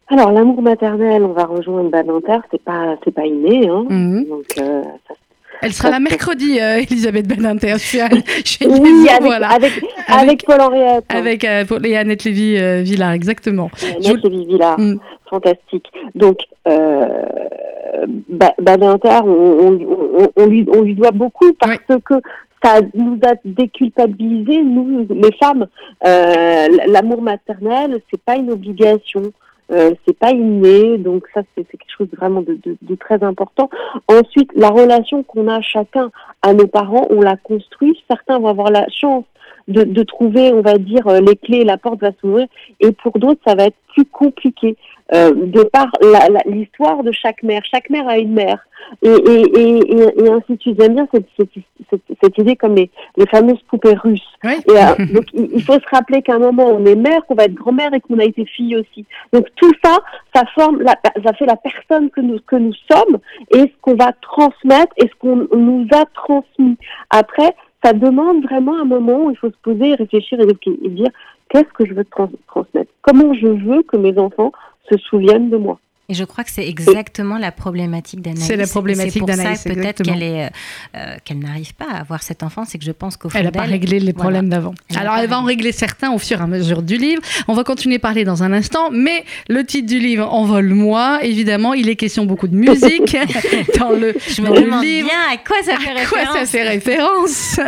Speaker 3: Alors l'amour maternel, on va rejoindre Badinter, c'est pas c'est pas inné, hein.
Speaker 1: Mhm.
Speaker 3: Donc euh, ça
Speaker 1: Elle sera là mercredi, euh, Elisabeth Badinter. Je suis à, je suis à
Speaker 3: Oui, avec,
Speaker 1: voilà.
Speaker 3: avec, avec, Paul Henriette.
Speaker 1: Avec euh, pour- et Annette Lévy euh, Villard, exactement.
Speaker 3: Annette
Speaker 1: Je-
Speaker 3: Lévy Villard,
Speaker 1: Mm.
Speaker 3: fantastique. Donc, euh, Ba- Badinter, on, on- on- on lui, on lui doit beaucoup parce que ça nous a déculpabilisés, nous, les femmes. Euh, L'amour maternel, c'est pas une obligation. Euh, c'est pas inné, donc ça c'est quelque chose vraiment de, de- de très important. Ensuite, la relation qu'on a chacun à nos parents, on la construit. Certains vont avoir la chance de, de trouver, on va dire, euh, les clés, la porte va s'ouvrir. Et pour d'autres, ça va être plus compliqué. Euh, de par l'histoire de chaque mère. Chaque mère a une mère. Et, et, et, et, ainsi de suite. J'aime bien cette, cette, cette, cette idée comme les, les fameuses poupées russes.
Speaker 1: Oui.
Speaker 3: Et, euh, donc, il il faut se rappeler qu'à un moment, on est mère, qu'on va être grand-mère et qu'on a été fille aussi. Donc, tout ça, ça forme, la, ça fait la personne que nous, que nous sommes et ce qu'on va transmettre et ce qu'on nous a transmis. Après, ça demande vraiment un moment où il faut se poser réfléchir et, dire qu'est-ce que je veux trans- transmettre? Comment je veux que mes enfants se souviennent de moi?
Speaker 2: Et je crois que c'est exactement la problématique d'Anaïs.
Speaker 1: C'est la problématique
Speaker 2: C'est pour
Speaker 1: d'Anaïs,
Speaker 2: ça peut-être qu'elle est, euh, qu'elle n'arrive pas à avoir cet enfant. C'est que je pense qu'au fond
Speaker 1: Elle n'a pas réglé les
Speaker 2: voilà.
Speaker 1: problèmes d'avant.
Speaker 2: Elle a
Speaker 1: Alors, elle va en régler certains au fur et à mesure du livre. On va continuer à parler dans un instant, mais le titre du livre, Envole-moi, évidemment, il est question beaucoup de musique dans le,
Speaker 2: Je
Speaker 1: dans
Speaker 2: me
Speaker 1: le
Speaker 2: demande
Speaker 1: livre.
Speaker 2: bien à quoi ça fait
Speaker 1: À quoi
Speaker 2: référence.
Speaker 1: ça fait référence?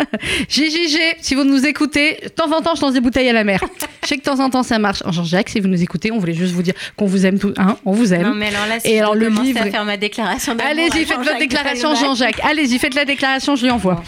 Speaker 1: JJG, si vous nous écoutez, de temps en temps, je lance des bouteilles à la mer. Je sais que de temps en temps, ça marche. Jean-Jacques, si vous nous écoutez, on voulait juste vous dire qu'on vous aime tous. Hein, on vous aime.
Speaker 2: Non, mais alors là, si
Speaker 1: Et
Speaker 2: je
Speaker 1: alors, le livre-
Speaker 2: à faire ma déclaration
Speaker 1: Allez-y, faites votre déclaration. Jean-Jacques. Allez-y, faites la déclaration, je lui envoie.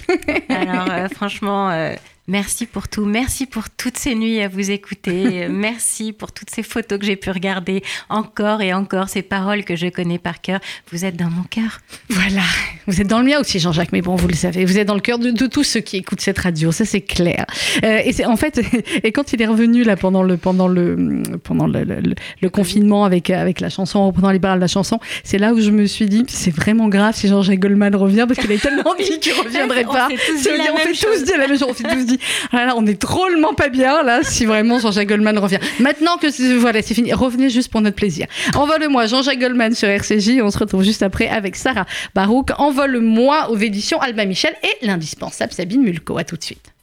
Speaker 2: Alors, euh, franchement, euh, merci pour tout. Merci pour toutes ces nuits à vous écouter. Merci pour toutes ces photos que j'ai pu regarder encore et encore, ces paroles que je connais par cœur. Vous êtes dans mon cœur.
Speaker 1: Voilà, vous êtes dans le mien aussi, Jean-Jacques, mais bon, vous le savez, vous êtes dans le cœur de, de tous ceux qui écoutent cette radio, ça c'est clair. Euh, et c'est en fait, et quand il est revenu là pendant le pendant le pendant le, le- le- le confinement avec avec la chanson, en reprenant les paroles de la chanson, c'est là où je me suis dit, c'est vraiment grave si Jean-Jacques Goldman revient parce qu'il avait tellement dit qu'il reviendrait
Speaker 2: On
Speaker 1: pas.
Speaker 2: tous dit
Speaker 1: on s'est tous dit la même chose, on s'est tous dit, ah là on est drôlement pas bien là si vraiment Jean-Jacques Goldman revient. Maintenant que voilà, c'est fini, revenez juste pour notre plaisir. Envole-moi, Jean-Jacques Goldman sur RCJ. On se retrouve juste après avec Sarah Barouk. Envole-moi aux éditions Alba Michel et l'indispensable Sabine Mulco. À tout de suite.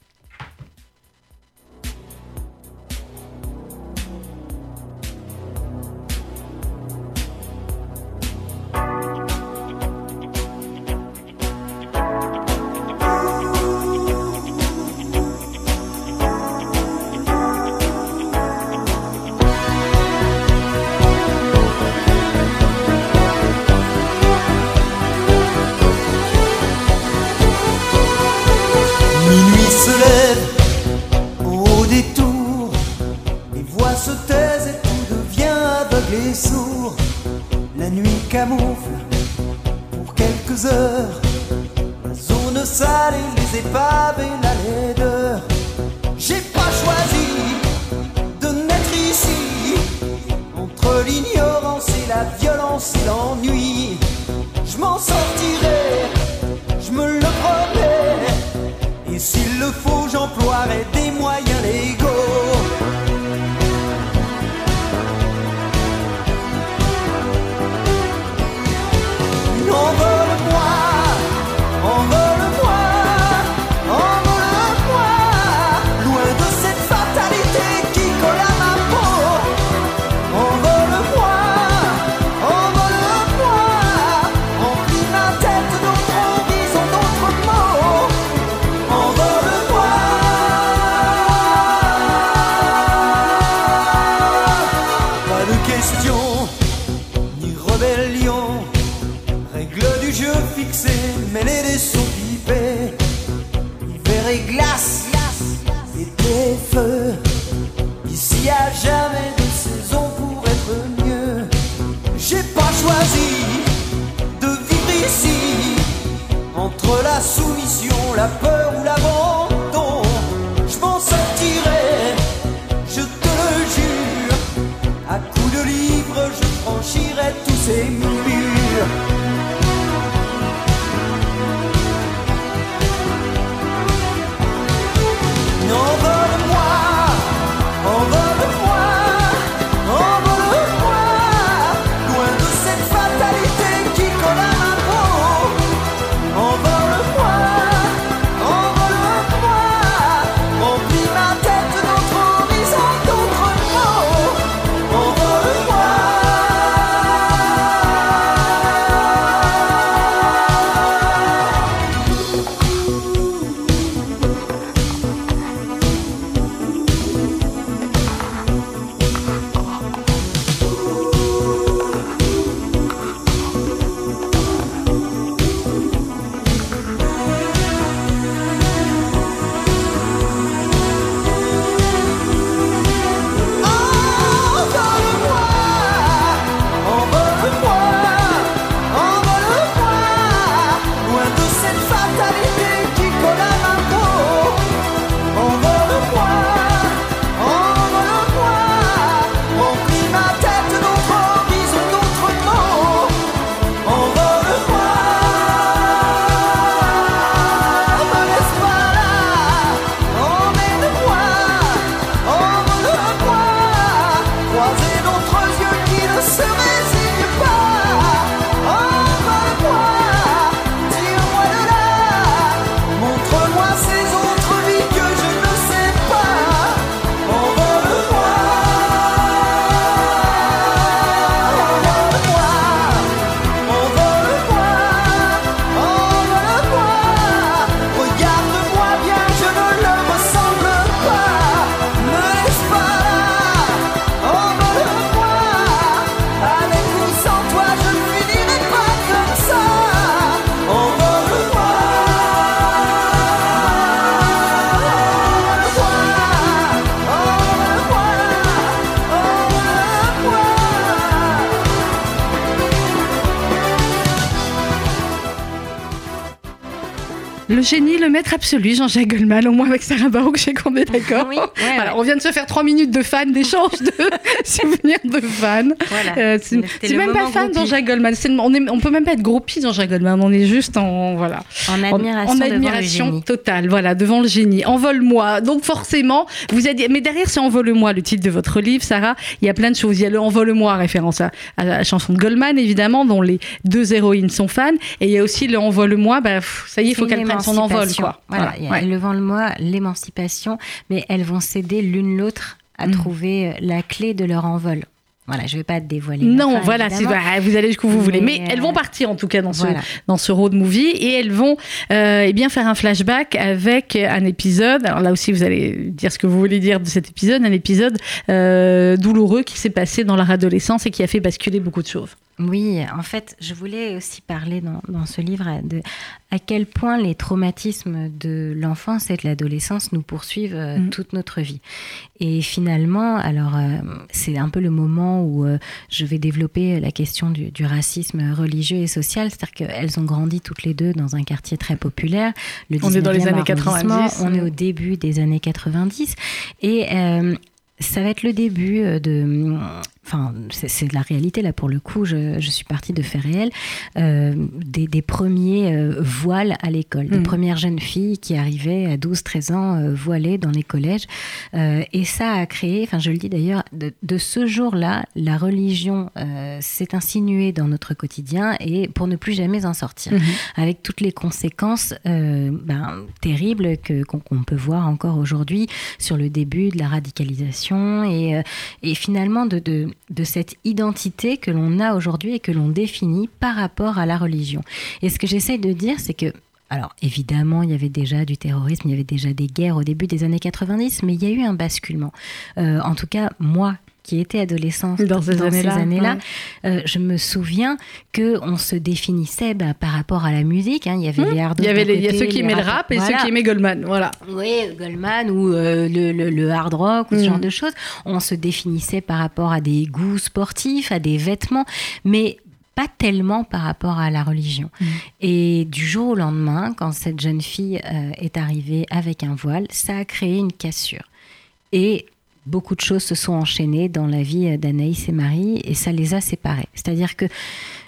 Speaker 4: Ni rébellion. Règle du jeu fixée, mêlée des sons pipés. Hiver et glace, été feu. Ici a jamais de saison pour être mieux. J'ai pas choisi de vivre ici. Entre la soumission, la peur ou l'abandon, je
Speaker 1: maître absolu, Jean-Jacques Goldman, au moins avec Sarah Barouk, j'ai qu'on est d'accord.
Speaker 2: Oui, ouais,
Speaker 1: Voilà,
Speaker 2: ouais.
Speaker 1: on vient de se faire trois minutes de fans, d'échange de souvenirs de fans.
Speaker 2: Voilà.
Speaker 1: Euh, c'est même pas fan. Jean-Jacques Goldman. on, est, on peut même pas être groupie Jean-Jacques Goldman. On est juste en voilà
Speaker 2: En admiration,
Speaker 1: en
Speaker 2: devant le
Speaker 1: admiration
Speaker 2: génie.
Speaker 1: totale, voilà, devant le génie. Envole-moi. Donc forcément, vous êtes. Mais derrière, c'est Envole-moi, le titre de votre livre, Sarah. Il y a plein de choses. Il y a le Envole-moi, référence à, à la chanson de Goldman, évidemment, dont les deux héroïnes sont fans. Et il y a aussi le Envole-moi. Bah, ça y est, il faut qu'elle prenne son envol,
Speaker 2: Voilà,
Speaker 1: ouais.
Speaker 2: le vent le moi, l'émancipation, mais elles vont s'aider l'une l'autre à
Speaker 1: Mm.
Speaker 2: trouver euh, la clé de leur envol. Voilà, je vais pas te dévoiler.
Speaker 1: Non,
Speaker 2: fin,
Speaker 1: voilà, c'est vous allez jusqu'où vous voulez. Mais elles
Speaker 2: euh,
Speaker 1: vont partir en tout cas dans ce, dans ce road movie et elles vont euh, eh bien faire un flashback avec un épisode. Alors là aussi, vous allez dire ce que vous voulez dire de cet épisode, un épisode euh, douloureux qui s'est passé dans leur adolescence et qui a fait basculer beaucoup de choses.
Speaker 2: Oui, en fait, je voulais aussi parler dans, dans ce livre de à quel point les traumatismes de l'enfance et de l'adolescence nous poursuivent euh,
Speaker 1: Mhm.
Speaker 2: toute notre vie. Et finalement, alors euh, c'est un peu le moment où euh, je vais développer la question du, du racisme religieux et social, c'est-à-dire qu'elles ont grandi toutes les deux dans un quartier très populaire. Le
Speaker 1: On est dans les
Speaker 2: 19e
Speaker 1: années
Speaker 2: arrondissement,
Speaker 1: 90,
Speaker 2: On est au début des années 90 et ça va être le début de. Enfin, c'est la réalité là pour le coup. Je, je suis partie de faits réels. euh, des, des premiers euh, voiles à l'école, des
Speaker 1: Mhm.
Speaker 2: premières jeunes filles qui arrivaient à 12-13 ans euh, voilées dans les collèges. Et ça a créé, enfin, je le dis d'ailleurs, de, de ce jour-là, la religion s'est insinuée dans notre quotidien et pour ne plus jamais en sortir avec toutes les conséquences ben, terribles qu'on peut voir encore aujourd'hui sur le début de la radicalisation et, et finalement de, de, de cette identité que l'on a aujourd'hui et que l'on définit par rapport à la religion. Et ce que j'essaye de dire, c'est que alors évidemment, il y avait déjà du terrorisme, il y avait déjà des guerres au début des années 90, mais il y a eu un basculement. Euh, en tout cas, moi qui étais adolescente
Speaker 1: Dans ces années-là, ouais.
Speaker 2: euh, je me souviens que on se définissait bah, par rapport à la musique. hein. Il y avait les hard
Speaker 1: Il y avait
Speaker 2: d'un
Speaker 1: les- il y a
Speaker 2: côté,
Speaker 1: ceux qui aimaient le
Speaker 2: rap-
Speaker 1: et
Speaker 2: voilà.
Speaker 1: ceux qui aimaient Goldman. Voilà.
Speaker 2: Oui, Goldman ou euh, le, le- le hard rock ou ce
Speaker 1: Mm.
Speaker 2: genre de choses. On se définissait par rapport à des goûts sportifs, à des vêtements, mais pas tellement par rapport à la religion.
Speaker 1: Mm.
Speaker 2: Et du jour au lendemain, quand cette jeune fille euh, est arrivée avec un voile, ça a créé une cassure. Et beaucoup de choses se sont enchaînées dans la vie d'Anaïs et Marie et ça les a séparés. C'est-à-dire que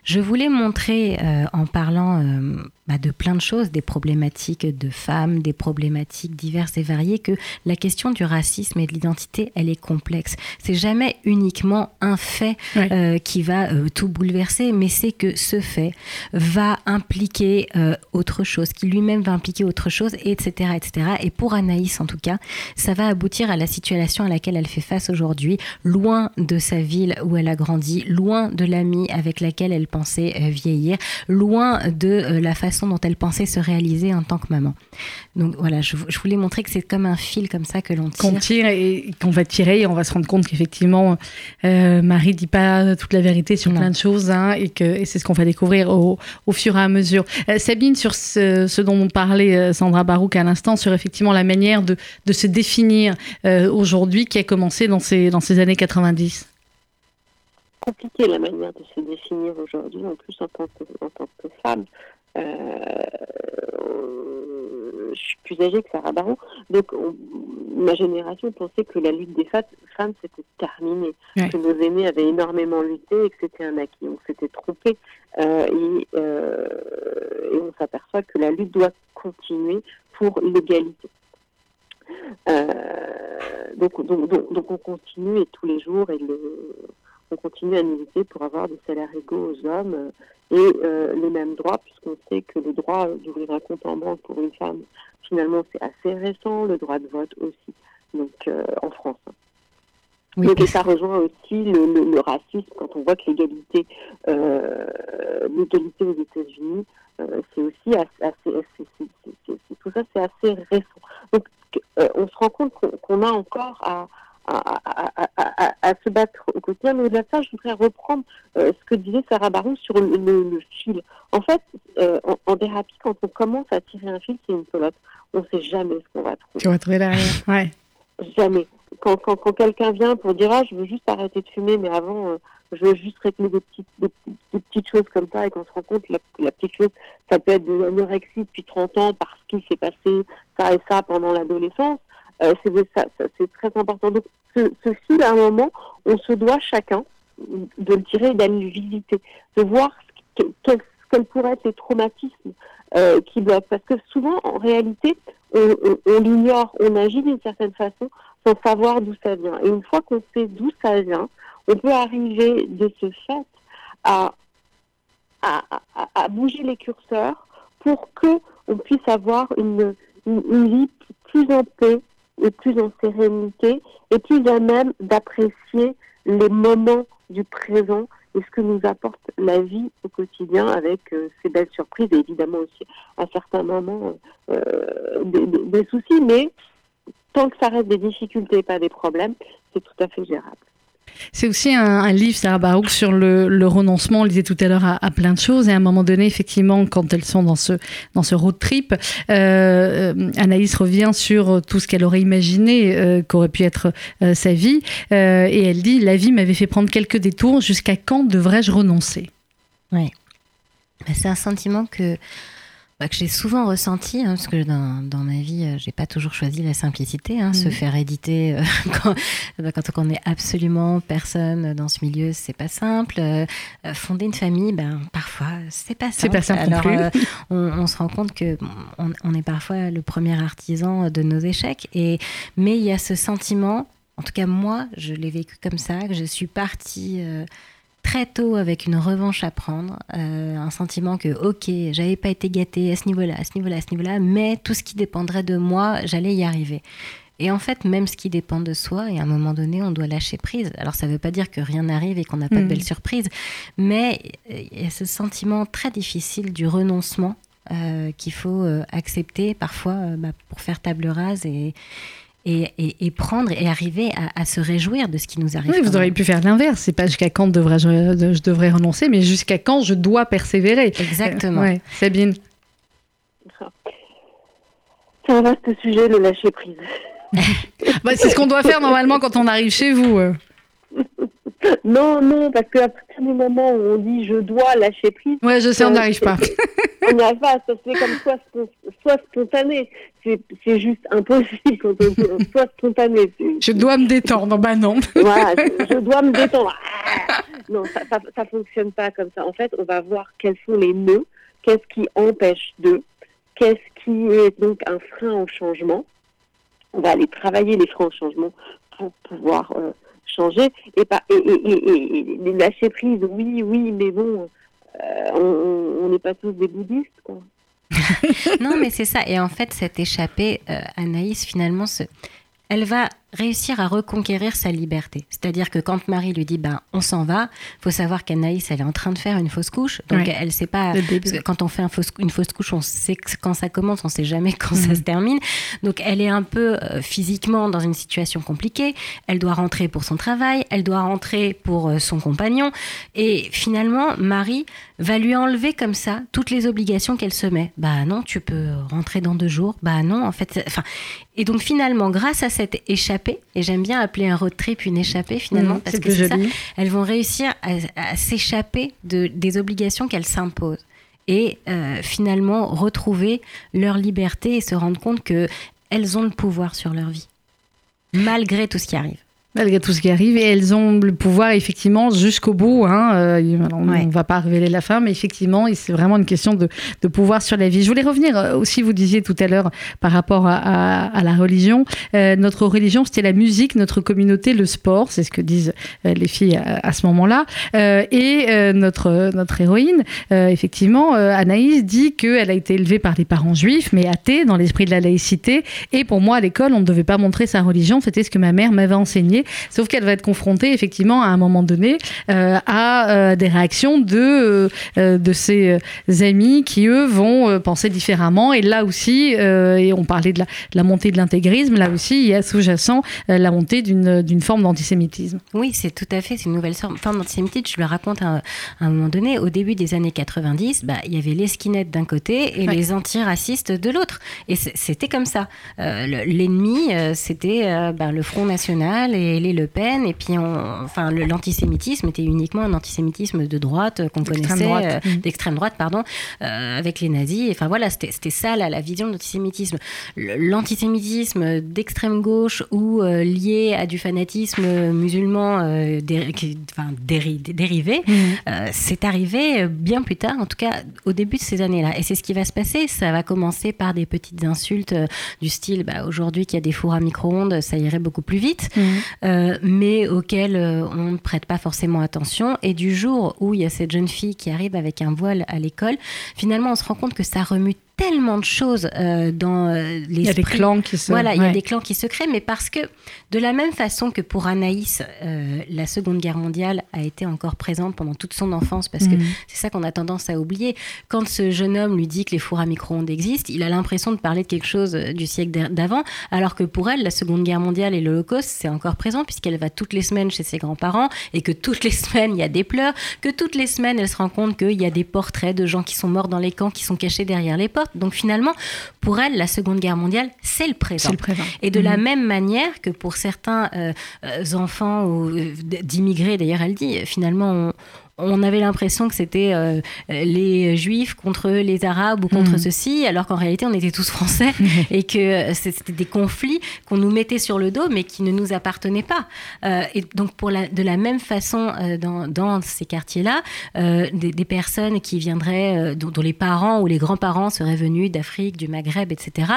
Speaker 2: je voulais montrer, euh, en parlant euh, bah, de plein de choses, des problématiques de femmes, des problématiques diverses et variées, que la question du racisme et de l'identité, elle est complexe. C'est jamais uniquement un fait
Speaker 1: Ouais.
Speaker 2: euh, qui va tout bouleverser, mais c'est que ce fait va impliquer autre chose, qui lui-même va impliquer autre chose, etc., etc. Et pour Anaïs, en tout cas, ça va aboutir à la situation à laquelle elle fait face aujourd'hui, loin de sa ville où elle a grandi, loin de l'amie avec laquelle elle pensait euh, vieillir, loin de euh, la façon dont elle pensait se réaliser en tant que maman. Donc voilà, je, je voulais montrer que c'est comme un fil comme ça que l'on
Speaker 1: qu'on
Speaker 2: tire.
Speaker 1: tire et qu'on va tirer et on va se rendre compte qu'effectivement euh, Marie dit pas toute la vérité sur
Speaker 2: Non.
Speaker 1: plein de choses hein, et que et c'est ce qu'on va découvrir au, au fur et à mesure. Euh, Sabine sur ce, ce dont on parlait Sandra Barouk à l'instant sur effectivement la manière de, de se définir euh, aujourd'hui qui a commencé dans ces dans ces années 90.
Speaker 3: Compliqué la manière de se définir aujourd'hui, en plus en tant que, en tant que femme. Euh, je suis plus âgée que Sarah Baron, donc on- ma génération pensait que la lutte des femmes c'était terminé,
Speaker 1: Ouais.
Speaker 3: que nos aînés avaient énormément lutté et que c'était un acquis. On s'était trompé euh, et, euh, et on s'aperçoit que la lutte doit continuer pour l'égalité. Donc, donc, donc, donc on continue et tous les jours et le, on continue à militer pour avoir des salaires égaux aux hommes euh, et euh, les mêmes droits, puisqu'on sait que le droit d'ouvrir un compte en banque pour une femme, finalement, c'est assez récent, le droit de vote aussi, donc euh, en France.
Speaker 2: Oui,
Speaker 3: Donc, et ça rejoint aussi le, le- le racisme quand on voit que l'égalité, euh, l'égalité aux États-Unis, euh, c'est aussi assez, assez- tout ça, c'est assez récent. Donc, euh, on se rend compte qu'on qu'on a encore à, à, à- à- à- à se battre au quotidien. Mais au-delà de ça, je voudrais reprendre euh, ce que disait Sarah Barou sur le, le- le fil. En fait, euh, en, en thérapie, quand on commence à tirer un fil, c'est une pelote. On ne sait jamais ce qu'on va trouver
Speaker 1: Tu vas trouver derrière. Ouais.
Speaker 3: jamais. quand, quand, quand quelqu'un vient pour dire ah je veux juste arrêter de fumer, mais avant euh, je veux juste régler des petites, des, des petites choses comme ça et qu'on se rend compte la, la petite chose, ça peut être de l'anorexie depuis 30 ans parce qu'il s'est passé ça et ça pendant l'adolescence. Euh, c'est très important. Donc ce, ce fil, à un moment, on se doit chacun de le tirer et d'aller le visiter, de voir quels pourraient être les traumatismes euh, qui doivent. Parce que souvent, en réalité, on, on- on l'ignore, on agit d'une certaine façon sans savoir d'où ça vient. Et une fois qu'on sait d'où ça vient, on peut arriver de ce fait à, à, à- à bouger les curseurs pour que on puisse avoir une, une vie plus en paix et plus en sérénité et plus à même d'apprécier les moments du présent et ce que nous apporte la vie au quotidien avec euh, ces belles surprises et évidemment aussi à certains moments euh, des- des soucis, mais tant que ça reste des difficultés et pas des problèmes, c'est tout à fait gérable.
Speaker 1: C'est aussi un, un livre, Sarah Barouk, sur le, renoncement. On le disait tout à l'heure à, plein de choses. Et à un moment donné, effectivement, quand elles sont dans ce, dans ce road trip, euh, euh, Anaïs revient sur tout ce qu'elle aurait imaginé euh, qu'aurait pu être sa vie. Et elle dit La vie m'avait fait prendre quelques détours. Jusqu'à quand devrais-je renoncer?
Speaker 2: Bah, C'est un sentiment que, bah, que j'ai souvent ressenti, hein, parce que dans, dans ma vie, euh, j'ai pas toujours choisi la simplicité. hein, Se
Speaker 1: Mhm.
Speaker 2: faire éditer euh, quand, bah, quand on connaît absolument personne dans ce milieu, c'est pas simple. Euh, fonder une famille, ben, parfois, c'est pas simple.
Speaker 1: Pas simple
Speaker 2: Alors,
Speaker 1: plus.
Speaker 2: euh, on, on se rend compte que bon, on, on est parfois le premier artisan de nos échecs. Et, mais il y a ce sentiment, en tout cas moi, je l'ai vécu comme ça, que je suis partie très tôt avec une revanche à prendre, euh, un sentiment que ok, j'avais pas été gâtée à ce niveau-là, à ce niveau-là, à ce niveau-là, mais tout ce qui dépendrait de moi, j'allais y arriver. Et en fait, même ce qui dépend de soi, et à un moment donné, on doit lâcher prise. Alors, ça ne veut pas dire que rien n'arrive et qu'on n'a pas de
Speaker 1: Mhm.
Speaker 2: belles surprises, mais euh, il y a ce sentiment très difficile du renoncement euh, qu'il faut accepter parfois bah, pour faire table rase et, et, et- et prendre et arriver à, à se réjouir de ce qui nous arrive.
Speaker 1: Oui, vous auriez pu faire l'inverse. C'est pas jusqu'à quand devrais-je, je devrais renoncer, mais jusqu'à quand je dois persévérer.
Speaker 2: Exactement.
Speaker 1: Ouais, Sabine.
Speaker 3: C'est un vaste sujet, le lâcher prise.
Speaker 1: Bah, c'est ce qu'on doit faire normalement quand on arrive chez vous. euh.
Speaker 3: Non, non, parce qu'à partir du moment où on dit je dois lâcher prise,
Speaker 1: Ouais, je sais, on
Speaker 3: Euh,
Speaker 1: n'arrive pas.
Speaker 3: on n'y arrive pas. Ça se fait comme spon- soit spontané. C'est juste impossible quand on dit soit spontané.
Speaker 1: Je dois me détendre. Bah non.
Speaker 3: Voilà, je, je dois me détendre. Ah non, ça, ça, ça fonctionne pas comme ça. En fait, on va voir quels sont les nœuds, qu'est-ce qui empêche de, qu'est-ce qui est donc un frein au changement? On va aller travailler les freins au changement pour pouvoir euh, changer et pas et, et, et, lâcher prise. Oui, oui, mais bon, euh, on n'est pas tous des bouddhistes, quoi.
Speaker 2: Non, mais c'est ça. Et en fait, cette échappée, euh, Anaïs, finalement, se- elle va réussir à reconquérir sa liberté. C'est-à-dire que quand Marie lui dit, ben, on s'en va, faut savoir qu'Anaïs, elle est en train de faire une fausse couche. Donc,
Speaker 1: Ouais.
Speaker 2: elle sait pas. Parce que quand on fait un fausse- une fausse couche, on sait quand ça commence, on sait jamais quand
Speaker 1: Mhm.
Speaker 2: ça se termine. Donc, elle est un peu euh, physiquement dans une situation compliquée. Elle doit rentrer pour son travail, elle doit rentrer pour euh, son compagnon. Et finalement, Marie va lui enlever comme ça toutes les obligations qu'elle se met. Bah non, tu peux rentrer dans deux jours. Bah non, en fait. Enfin, et donc finalement, grâce à cette échappée, et j'aime bien appeler un road trip une échappée finalement,
Speaker 1: Mmh,
Speaker 2: parce que c'est ça, elles vont réussir à, à s'échapper de, des obligations qu'elles s'imposent. Et euh, finalement retrouver leur liberté et se rendre compte que elles ont le pouvoir sur leur vie, malgré tout ce qui arrive.
Speaker 1: Malgré tout ce qui arrive, et elles ont le pouvoir effectivement jusqu'au bout. Hein, euh, alors, on
Speaker 2: Ouais.
Speaker 1: ne va pas révéler la fin, mais effectivement, c'est vraiment une question de, de pouvoir sur la vie. Je voulais revenir euh, aussi, vous disiez tout à l'heure par rapport à, à- à la religion. Euh, notre religion, c'était la musique, notre communauté, le sport, c'est ce que disent euh, les filles à, à ce moment-là. Euh, et euh, notre notre héroïne, euh, effectivement, Anaïs dit qu'elle a été élevée par des parents juifs, mais athées, dans l'esprit de la laïcité. Et pour moi, à l'école, on ne devait pas montrer sa religion. C'était ce que ma mère m'avait enseigné. Sauf qu'elle va être confrontée effectivement à un moment donné euh, à euh, des réactions de, euh, de ses amis qui, eux, vont penser différemment. Et là aussi, et on parlait de la, de la montée de l'intégrisme, là aussi, il y a sous-jacent la montée d'une forme d'antisémitisme.
Speaker 2: Oui, c'est tout à fait, c'est une nouvelle forme d'antisémitisme. Je le raconte à, un moment donné, au début des années 90, bah, il y avait les skinheads d'un côté et les antiracistes de l'autre. Et c'était comme ça. L'ennemi, c'était bah, le Front National et Le Pen. Et puis, on, enfin, l'antisémitisme était uniquement un antisémitisme de droite qu'on connaissait, euh, mmh. d'extrême droite, pardon, euh, avec les nazis. Enfin voilà, c'était ça la, vision de l'antisémitisme. L'antisémitisme d'extrême gauche ou euh, lié à du fanatisme musulman enfin, dérivé, mmh. c'est arrivé bien plus tard, en tout cas au début de ces années-là. Et c'est ce qui va se passer. Ça va commencer par des petites insultes du style bah, aujourd'hui qu'il y a des fours à micro-ondes, ça irait beaucoup plus vite, mmh. Mais auxquels on ne prête pas forcément attention. Et du jour où il y a cette jeune fille qui arrive avec un voile à l'école, finalement, on se rend compte que ça remue tellement de choses euh, dans les.
Speaker 1: Il y a des clans qui se.
Speaker 2: Voilà, il y a des clans qui se créent, mais parce que de la même façon que pour Anaïs, euh, la Seconde Guerre mondiale a été encore présente pendant toute son enfance, parce que mhm. c'est ça qu'on a tendance à oublier. Quand ce jeune homme lui dit que les fours à micro-ondes existent, il a l'impression de parler de quelque chose euh, du siècle d'avant, alors que pour elle, la Seconde Guerre mondiale et l'Holocauste, c'est encore présent, puisqu'elle va toutes les semaines chez ses grands-parents, et que toutes les semaines, il y a des pleurs, que toutes les semaines, elle se rend compte qu'il y a des portraits de gens qui sont morts dans les camps, qui sont cachés derrière les portes. Donc finalement, pour elle, la Seconde Guerre mondiale, c'est le présent. Et de la mhm. même manière que pour certains euh, euh, enfants euh, d'immigrés, d'ailleurs, elle dit, finalement, on, on avait l'impression que c'était euh, les juifs contre les arabes ou contre mm. ceci, alors qu'en réalité on était tous français et que c'était des conflits qu'on nous mettait sur le dos mais qui ne nous appartenaient pas. Euh, et donc pour de la même façon euh, dans, ces quartiers-là, des, personnes qui viendraient, dont, dont, les parents ou les grands-parents seraient venus d'Afrique, du Maghreb, etc.,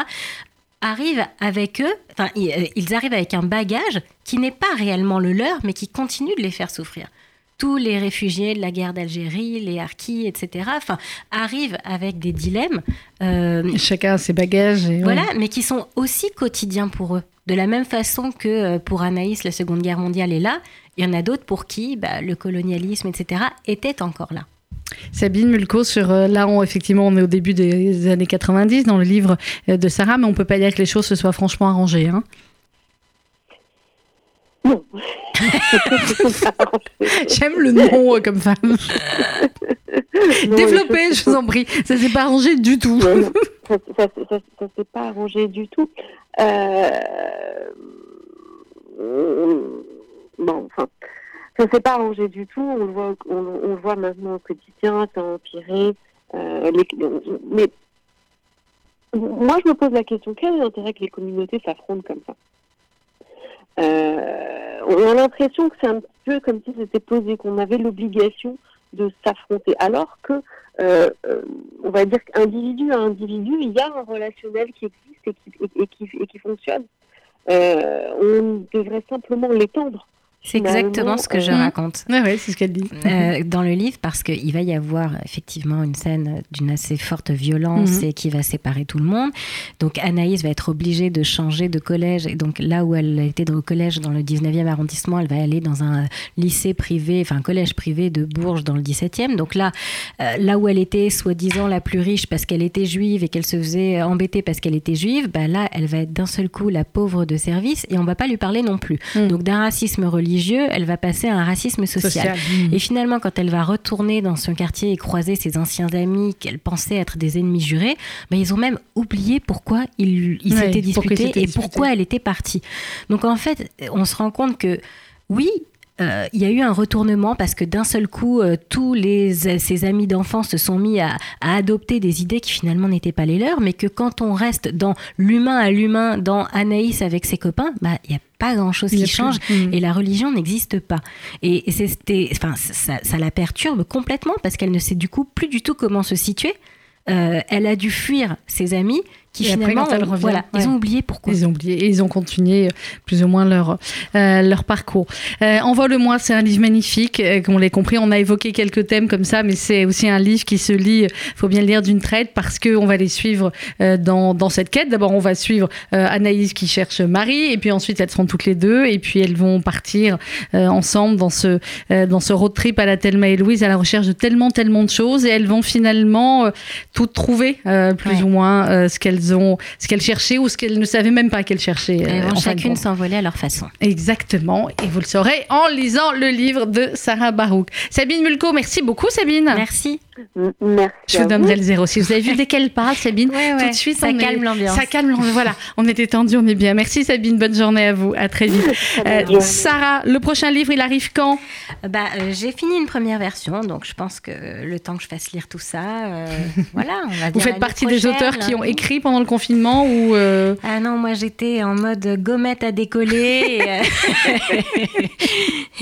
Speaker 2: arrivent avec eux, enfin ils arrivent avec un bagage qui n'est pas réellement le leur mais qui continue de les faire souffrir tous les réfugiés de la guerre d'Algérie, les harkis, etc., enfin, arrivent avec des dilemmes.
Speaker 1: Euh, Chacun a ses bagages.
Speaker 2: voilà, mais qui sont aussi quotidiens pour eux. De la même façon que euh, pour Anaïs, la Seconde Guerre mondiale est là, il y en a d'autres pour qui bah, le colonialisme, etc., était encore là.
Speaker 1: Sabine Mulco, sur euh, là, on, effectivement, on est au début des années 90 dans le livre de Sarah, mais on peut pas dire que les choses se soient franchement arrangées. Hein
Speaker 3: non.
Speaker 1: J'aime le nom euh, comme femme. Développez, je... vous en prie. Ça s'est pas arrangé du tout.
Speaker 3: ça, ne s'est pas arrangé du tout. Euh... Bon, enfin, ça s'est pas arrangé du tout. On le voit, on, voit maintenant au quotidien, ça a empiré. Euh, mais moi, je me pose la question quel est l'intérêt que les communautés s'affrontent comme ça? Euh, on a l'impression que c'est un peu comme si c'était posé, qu'on avait l'obligation de s'affronter, alors que, euh, euh, on va dire qu'individu à individu, il y a un relationnel qui existe et qui, et qui fonctionne. on devrait simplement l'étendre.
Speaker 2: C'est exactement ce que je euh, raconte.
Speaker 1: oui, c'est ce qu'elle dit.
Speaker 2: Euh, dans le livre, parce qu'il va y avoir effectivement une scène d'une assez forte violence mhm. et qui va séparer tout le monde. Donc Anaïs va être obligée de changer de collège. Et donc là où elle était au collège dans le 19e arrondissement, elle va aller dans un lycée privé, enfin un collège privé de Bourges dans le 17e. Donc là, euh, là où elle était soi-disant la plus riche parce qu'elle était juive et qu'elle se faisait embêter parce qu'elle était juive, bah là, elle va être d'un seul coup la pauvre de service et on va pas lui parler non plus. Mhm. Donc d'un racisme religieux elle va passer à un racisme social. Mmh. Et finalement, quand elle va retourner dans son quartier et croiser ses anciens amis qu'elle pensait être des ennemis jurés, ben, ils ont même oublié pourquoi ils s'étaient disputés et pourquoi elle était partie. Donc en fait, on se rend compte que oui, euh, il y a eu un retournement parce que d'un seul coup, euh, tous les, ses amis d'enfance se sont mis à, adopter des idées qui finalement n'étaient pas les leurs, mais que quand on reste dans l'humain à l'humain, dans Anaïs avec ses copains, bah, il n'y a pas grand-chose qui change mmh. et la religion n'existe pas. Et, c'était, enfin, ça, ça, la perturbe complètement parce qu'elle ne sait du coup plus du tout comment se situer. Euh, elle a dû fuir ses amis qui
Speaker 1: Et après, quand
Speaker 2: ont-
Speaker 1: revient,
Speaker 2: voilà,
Speaker 1: ouais.
Speaker 2: ils ont oublié pourquoi.
Speaker 1: Ils ont oublié et ils ont continué euh, plus ou moins leur, euh, leur parcours. Euh, Envole-moi, c'est un livre magnifique. Euh, comme on l'a compris, on a évoqué quelques thèmes comme ça, mais c'est aussi un livre qui se lit, il faut bien le lire d'une traite parce qu'on va les suivre euh, dans, dans cette quête. D'abord, on va suivre euh, Anaïs qui cherche Marie, et puis ensuite, elles seront toutes les deux, et puis elles vont partir euh, ensemble dans ce, euh, dans ce road trip à la Thelma et Louise à la recherche de tellement, tellement de choses, et elles vont finalement euh, toutes trouver euh, plus
Speaker 2: Ouais.
Speaker 1: ou moins euh, ce qu'elles ont, ce qu'elles cherchaient ou ce qu'elles ne savaient même pas qu'elles cherchaient.
Speaker 2: Elles
Speaker 1: euh,
Speaker 2: vont chacune s'envoler à leur façon.
Speaker 1: Exactement, et vous le saurez en lisant le livre de Sarah Barouk. Sabine Mulco, merci beaucoup Sabine.
Speaker 2: Merci.
Speaker 1: Je vous donnerai le zéro. Si vous avez vu dès qu'elle parle, Sabine,
Speaker 2: Ouais,
Speaker 1: tout de suite,
Speaker 2: ça
Speaker 1: on est-
Speaker 2: calme l'ambiance.
Speaker 1: Ça calme l'ambiance. Voilà, on était tendu, on est bien. Merci Sabine, bonne journée à vous. À très vite. Euh. Sarah, le prochain livre, il arrive quand?
Speaker 2: Bah, euh, j'ai fini une première version, donc je pense que le temps que je fasse lire tout ça, euh, voilà, on va
Speaker 1: Vous faites partie des auteurs qui ont écrit pendant le confinement ou euh,
Speaker 2: Ah non, moi j'étais en mode gommette à décoller et, euh,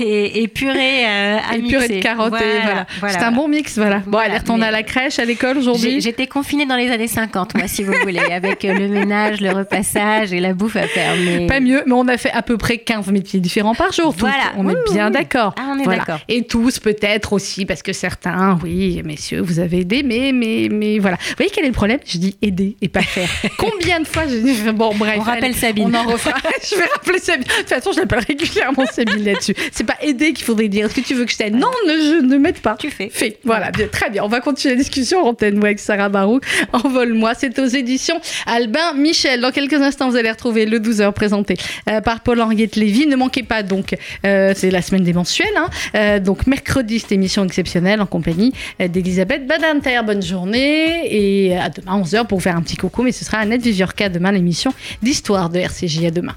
Speaker 2: et, et purée euh, à
Speaker 1: et purée
Speaker 2: mixer.
Speaker 1: de carottes et
Speaker 2: Voilà,
Speaker 1: voilà.
Speaker 2: voilà,
Speaker 1: C'est un bon mix, voilà. Bon, elle est retournée à la crèche, à l'école aujourd'hui.
Speaker 2: J'étais confinée dans les années 50, moi, si vous voulez, avec euh, le ménage, le repassage et la bouffe à faire. Mais...
Speaker 1: Pas mieux, mais on a fait à peu près 15 métiers différents par jour. toutes.
Speaker 2: Voilà.
Speaker 1: On est bien
Speaker 2: oui.
Speaker 1: d'accord.
Speaker 2: Ah, on est d'accord.
Speaker 1: Et tous peut-être aussi, parce que certains, oui, messieurs, vous avez aidé, mais, mais, mais voilà. Vous voyez quel est le problème? Je dis aider et pas faire. Combien de fois j'ai dit, bon, bref.
Speaker 2: On rappelle Sabine.
Speaker 1: On en refera. je vais rappeler Sabine. De toute façon, je l'appelle régulièrement Sabine là-dessus. C'est pas aider qu'il faudrait dire. Est-ce que tu veux que je t'aide? Non, ne, je ne m'aide pas.
Speaker 2: Tu fais.
Speaker 1: Fait. Voilà, bien, très bien. On va continuer la discussion en antenne avec Sarah Barou. Envole-moi. C'est aux éditions Albin Michel. Dans quelques instants, vous allez retrouver le 12h présenté euh, par Paul-Henriette Lévy. Ne manquez pas donc, euh, c'est la semaine des mensuels. hein. Euh, donc mercredi, cette émission exceptionnelle en compagnie d'Elisabeth Badinter. Bonne journée et à demain 11h pour vous faire un petit coucou. Mais ce sera Annette Viviorca demain, l'émission d'histoire de RCJ. À demain.